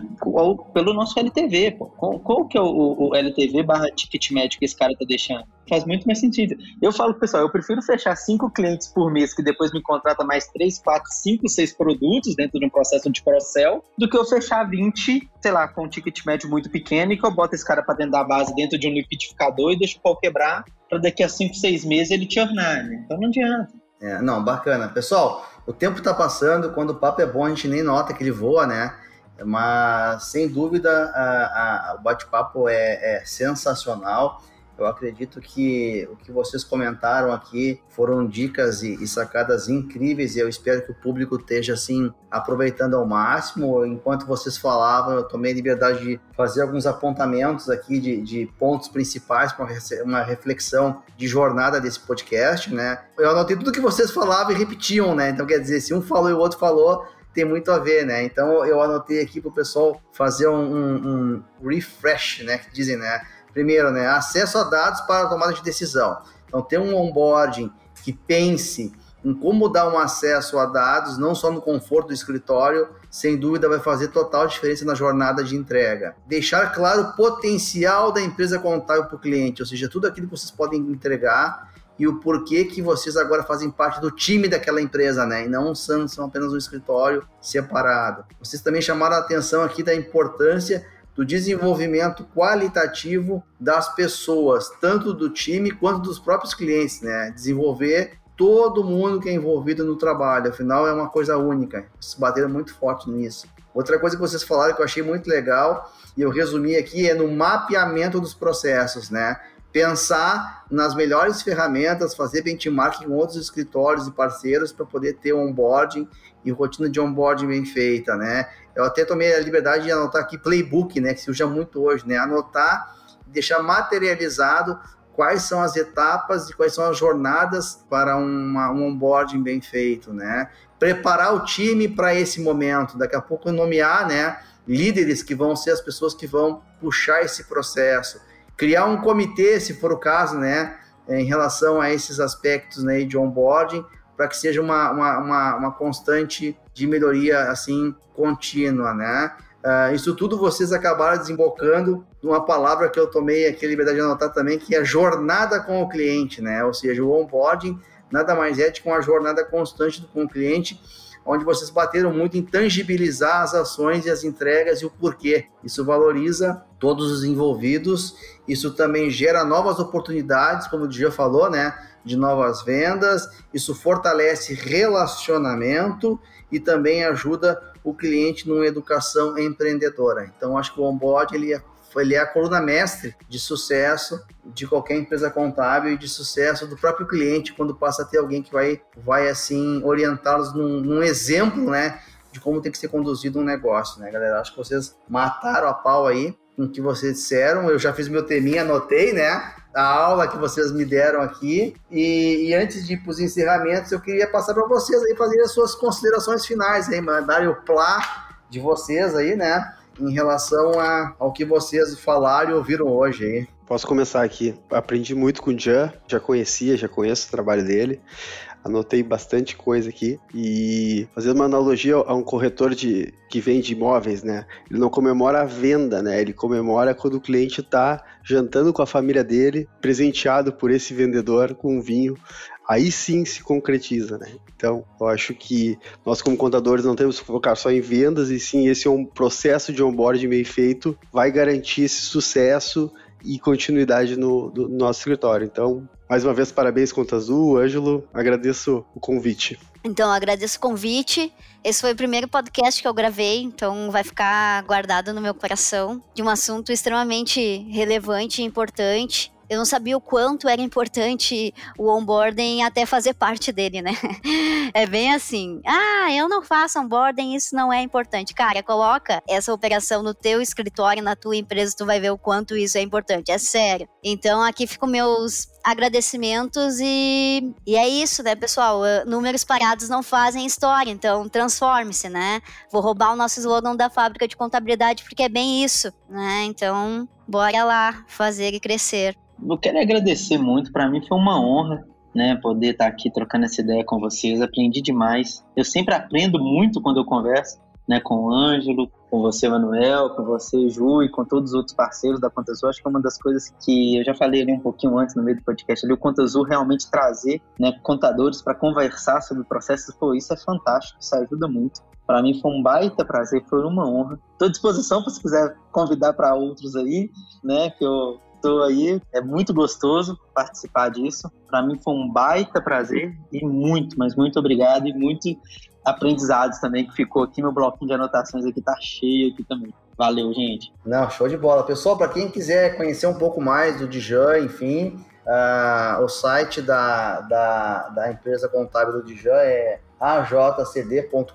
pelo nosso LTV. Pô. Qual, qual que é o, o LTV barra ticket médio que esse cara está deixando? Faz muito mais sentido. Eu falo pessoal, eu prefiro fechar cinco clientes por mês que depois me contrata mais três, quatro, cinco, seis produtos dentro de um processo de cross-sell, do que eu fechar 20, sei lá, com um ticket médio muito pequeno e que eu boto esse cara para dentro da base, dentro de um liquidificador e deixo o pau quebrar para daqui a 5, 6 meses ele te ornar, né? Então não adianta. É, não, bacana. Pessoal, o tempo está passando, quando o papo é bom a gente nem nota que ele voa, né? Mas, sem dúvida, a, a, o bate-papo é, é sensacional. Eu acredito que o que vocês comentaram aqui foram dicas e, e, sacadas incríveis e eu espero que o público esteja assim aproveitando ao máximo. Enquanto vocês falavam, eu tomei liberdade de fazer alguns apontamentos aqui de, de pontos principais para uma reflexão de jornada desse podcast, né? Eu anotei tudo que vocês falavam e repetiam, né? Então quer dizer, se um falou e o outro falou, tem muito a ver, né? Então eu anotei aqui para o pessoal fazer um, um, um refresh, né? Que dizem, né? Primeiro, né, acesso a dados para tomada de decisão. Então, ter um onboarding que pense em como dar um acesso a dados, não só no conforto do escritório, sem dúvida vai fazer total diferença na jornada de entrega. Deixar claro o potencial da empresa contábil para o cliente, ou seja, tudo aquilo que vocês podem entregar e o porquê que vocês agora fazem parte do time daquela empresa, né? E não são, são apenas um escritório separado. Vocês também chamaram a atenção aqui da importância do desenvolvimento qualitativo das pessoas, tanto do time quanto dos próprios clientes, né? Desenvolver todo mundo que é envolvido no trabalho, afinal é uma coisa única. Vocês bateram muito forte nisso. Outra coisa que vocês falaram que eu achei muito legal e eu resumi aqui é no mapeamento dos processos, né? Pensar nas melhores ferramentas, fazer benchmarking com outros escritórios e parceiros para poder ter onboarding e rotina de onboarding bem feita, né? Eu até tomei a liberdade de anotar aqui playbook, né, que se usa muito hoje, né? Anotar, deixar materializado quais são as etapas e quais são as jornadas para uma, um onboarding bem feito, né? Preparar o time para esse momento, daqui a pouco nomear, né, líderes que vão ser as pessoas que vão puxar esse processo, criar um comitê, se for o caso, né, em relação a esses aspectos, né, de onboarding, para que seja uma, uma, uma, uma, constante de melhoria assim contínua, né? Uh, isso tudo vocês acabaram desembocando numa palavra que eu tomei aqui liberdade de anotar também, que é jornada com o cliente, né? Ou seja, o onboarding nada mais é de com a jornada constante com o cliente, onde vocês bateram muito em tangibilizar as ações e as entregas e o porquê. Isso valoriza todos os envolvidos, isso também gera novas oportunidades, como o Dia falou, né? De novas vendas, isso fortalece relacionamento e também ajuda o cliente numa educação empreendedora. Então, acho que o onboard ele é ele é a coluna mestre de sucesso de qualquer empresa contábil e de sucesso do próprio cliente quando passa a ter alguém que vai, vai assim orientá-los num, num exemplo, né, de como tem que ser conduzido um negócio, né, galera? Acho que vocês mataram a pau aí com o que vocês disseram. Eu já fiz meu teminha, anotei, né? A aula que vocês me deram aqui. E, e antes de ir para os encerramentos, eu queria passar para vocês aí fazer as suas considerações finais, aí, mandarem o plá de vocês aí, né? Em relação a, ao que vocês falaram e ouviram hoje aí. Posso começar aqui. Aprendi muito com o Jan, já conhecia, já conheço o trabalho dele. Anotei bastante coisa aqui e fazendo uma analogia a um corretor de que vende imóveis, né? Ele não comemora a venda, né? Ele comemora quando o cliente está jantando com a família dele, presenteado por esse vendedor com um vinho aí sim se concretiza, né? Então, eu acho que nós como contadores não temos que focar só em vendas e sim esse é um processo de onboarding bem feito vai garantir esse sucesso e continuidade no, no nosso escritório. Então, mais uma vez, parabéns, Conta Azul, Ângelo, agradeço o convite. Então, agradeço o convite. Esse foi o primeiro podcast que eu gravei, então vai ficar guardado no meu coração de um assunto extremamente relevante e importante eu não sabia o quanto era importante o onboarding até fazer parte dele, né? É bem assim, ah, eu não faço onboarding, isso não é importante. Cara, coloca essa operação no teu escritório, na tua empresa, tu vai ver o quanto isso é importante, é sério. Então aqui ficam meus agradecimentos e, e é isso, né, pessoal? Uh, números parados não fazem história, então transforme-se, né? Vou roubar o nosso slogan da fábrica de contabilidade porque é bem isso, né? Então, bora lá fazer e crescer eu quero agradecer muito, para mim foi uma honra, né, poder estar aqui trocando essa ideia com vocês. Aprendi demais. Eu sempre aprendo muito quando eu converso, né, com o Ângelo, com você, Manuel, com você, Ju, e com todos os outros parceiros da Conta Azul. Acho que é uma das coisas que eu já falei ali um pouquinho antes no meio do podcast, ali, o Conta Azul realmente trazer né, contadores para conversar sobre processos, pô, isso é fantástico, isso ajuda muito. Para mim foi um baita prazer, foi uma honra. Estou à disposição para se quiser convidar para outros aí, né, que eu estou aí. É muito gostoso participar disso. Para mim foi um baita prazer e muito, mas muito obrigado e muito aprendizados também que ficou aqui. Meu bloquinho de anotações aqui tá cheio aqui também. Valeu, gente. Não, show de bola. Pessoal, para quem quiser conhecer um pouco mais do Dijan, enfim, uh, o site da, da, da empresa contábil do Dijan é ajcd.com.br,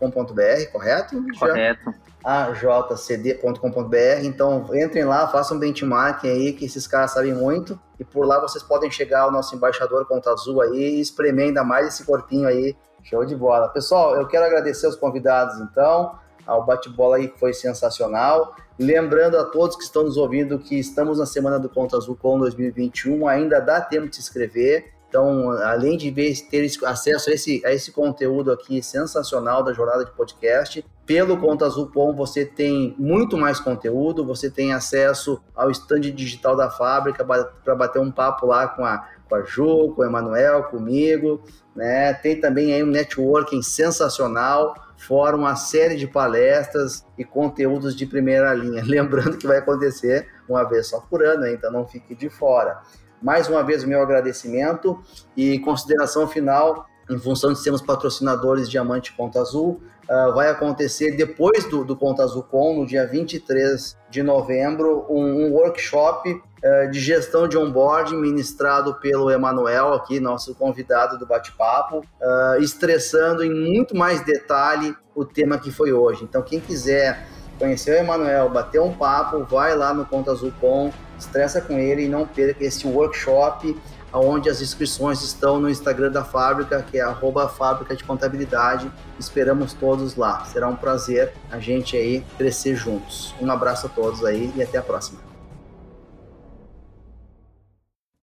correto? Correto. ajcd.com.br. Então entrem lá, façam um benchmarking aí, que esses caras sabem muito. E por lá vocês podem chegar ao nosso embaixador Conta Azul aí e espremer ainda mais esse corpinho aí. Show de bola. Pessoal, eu quero agradecer os convidados então. Ao bate-bola aí foi sensacional. Lembrando a todos que estão nos ouvindo que estamos na semana do Conta Azul com 2021, ainda dá tempo de se inscrever. Então, além de ver, ter acesso a esse, a esse conteúdo aqui sensacional da jornada de podcast, pelo Conta Azul.com você tem muito mais conteúdo, você tem acesso ao stand digital da fábrica para bater um papo lá com a, com a Ju, com o Emanuel, comigo, né? Tem também aí um networking sensacional, fora uma série de palestras e conteúdos de primeira linha. Lembrando que vai acontecer uma vez só por ano, então não fique de fora. Mais uma vez, o meu agradecimento e consideração final, em função de sermos patrocinadores Diamante Conta Azul, uh, vai acontecer depois do, do Conta Azul Com, no dia 23 de novembro, um, um workshop uh, de gestão de onboarding ministrado pelo Emanuel, aqui, nosso convidado do bate-papo, uh, estressando em muito mais detalhe o tema que foi hoje. Então, quem quiser conhecer o Emanuel, bater um papo, vai lá no Conta Azul Com, estressa com ele e não perca esse workshop onde as inscrições estão no Instagram da fábrica, que é arroba fábrica de contabilidade. Esperamos todos lá. Será um prazer a gente aí crescer juntos. Um abraço a todos aí e até a próxima.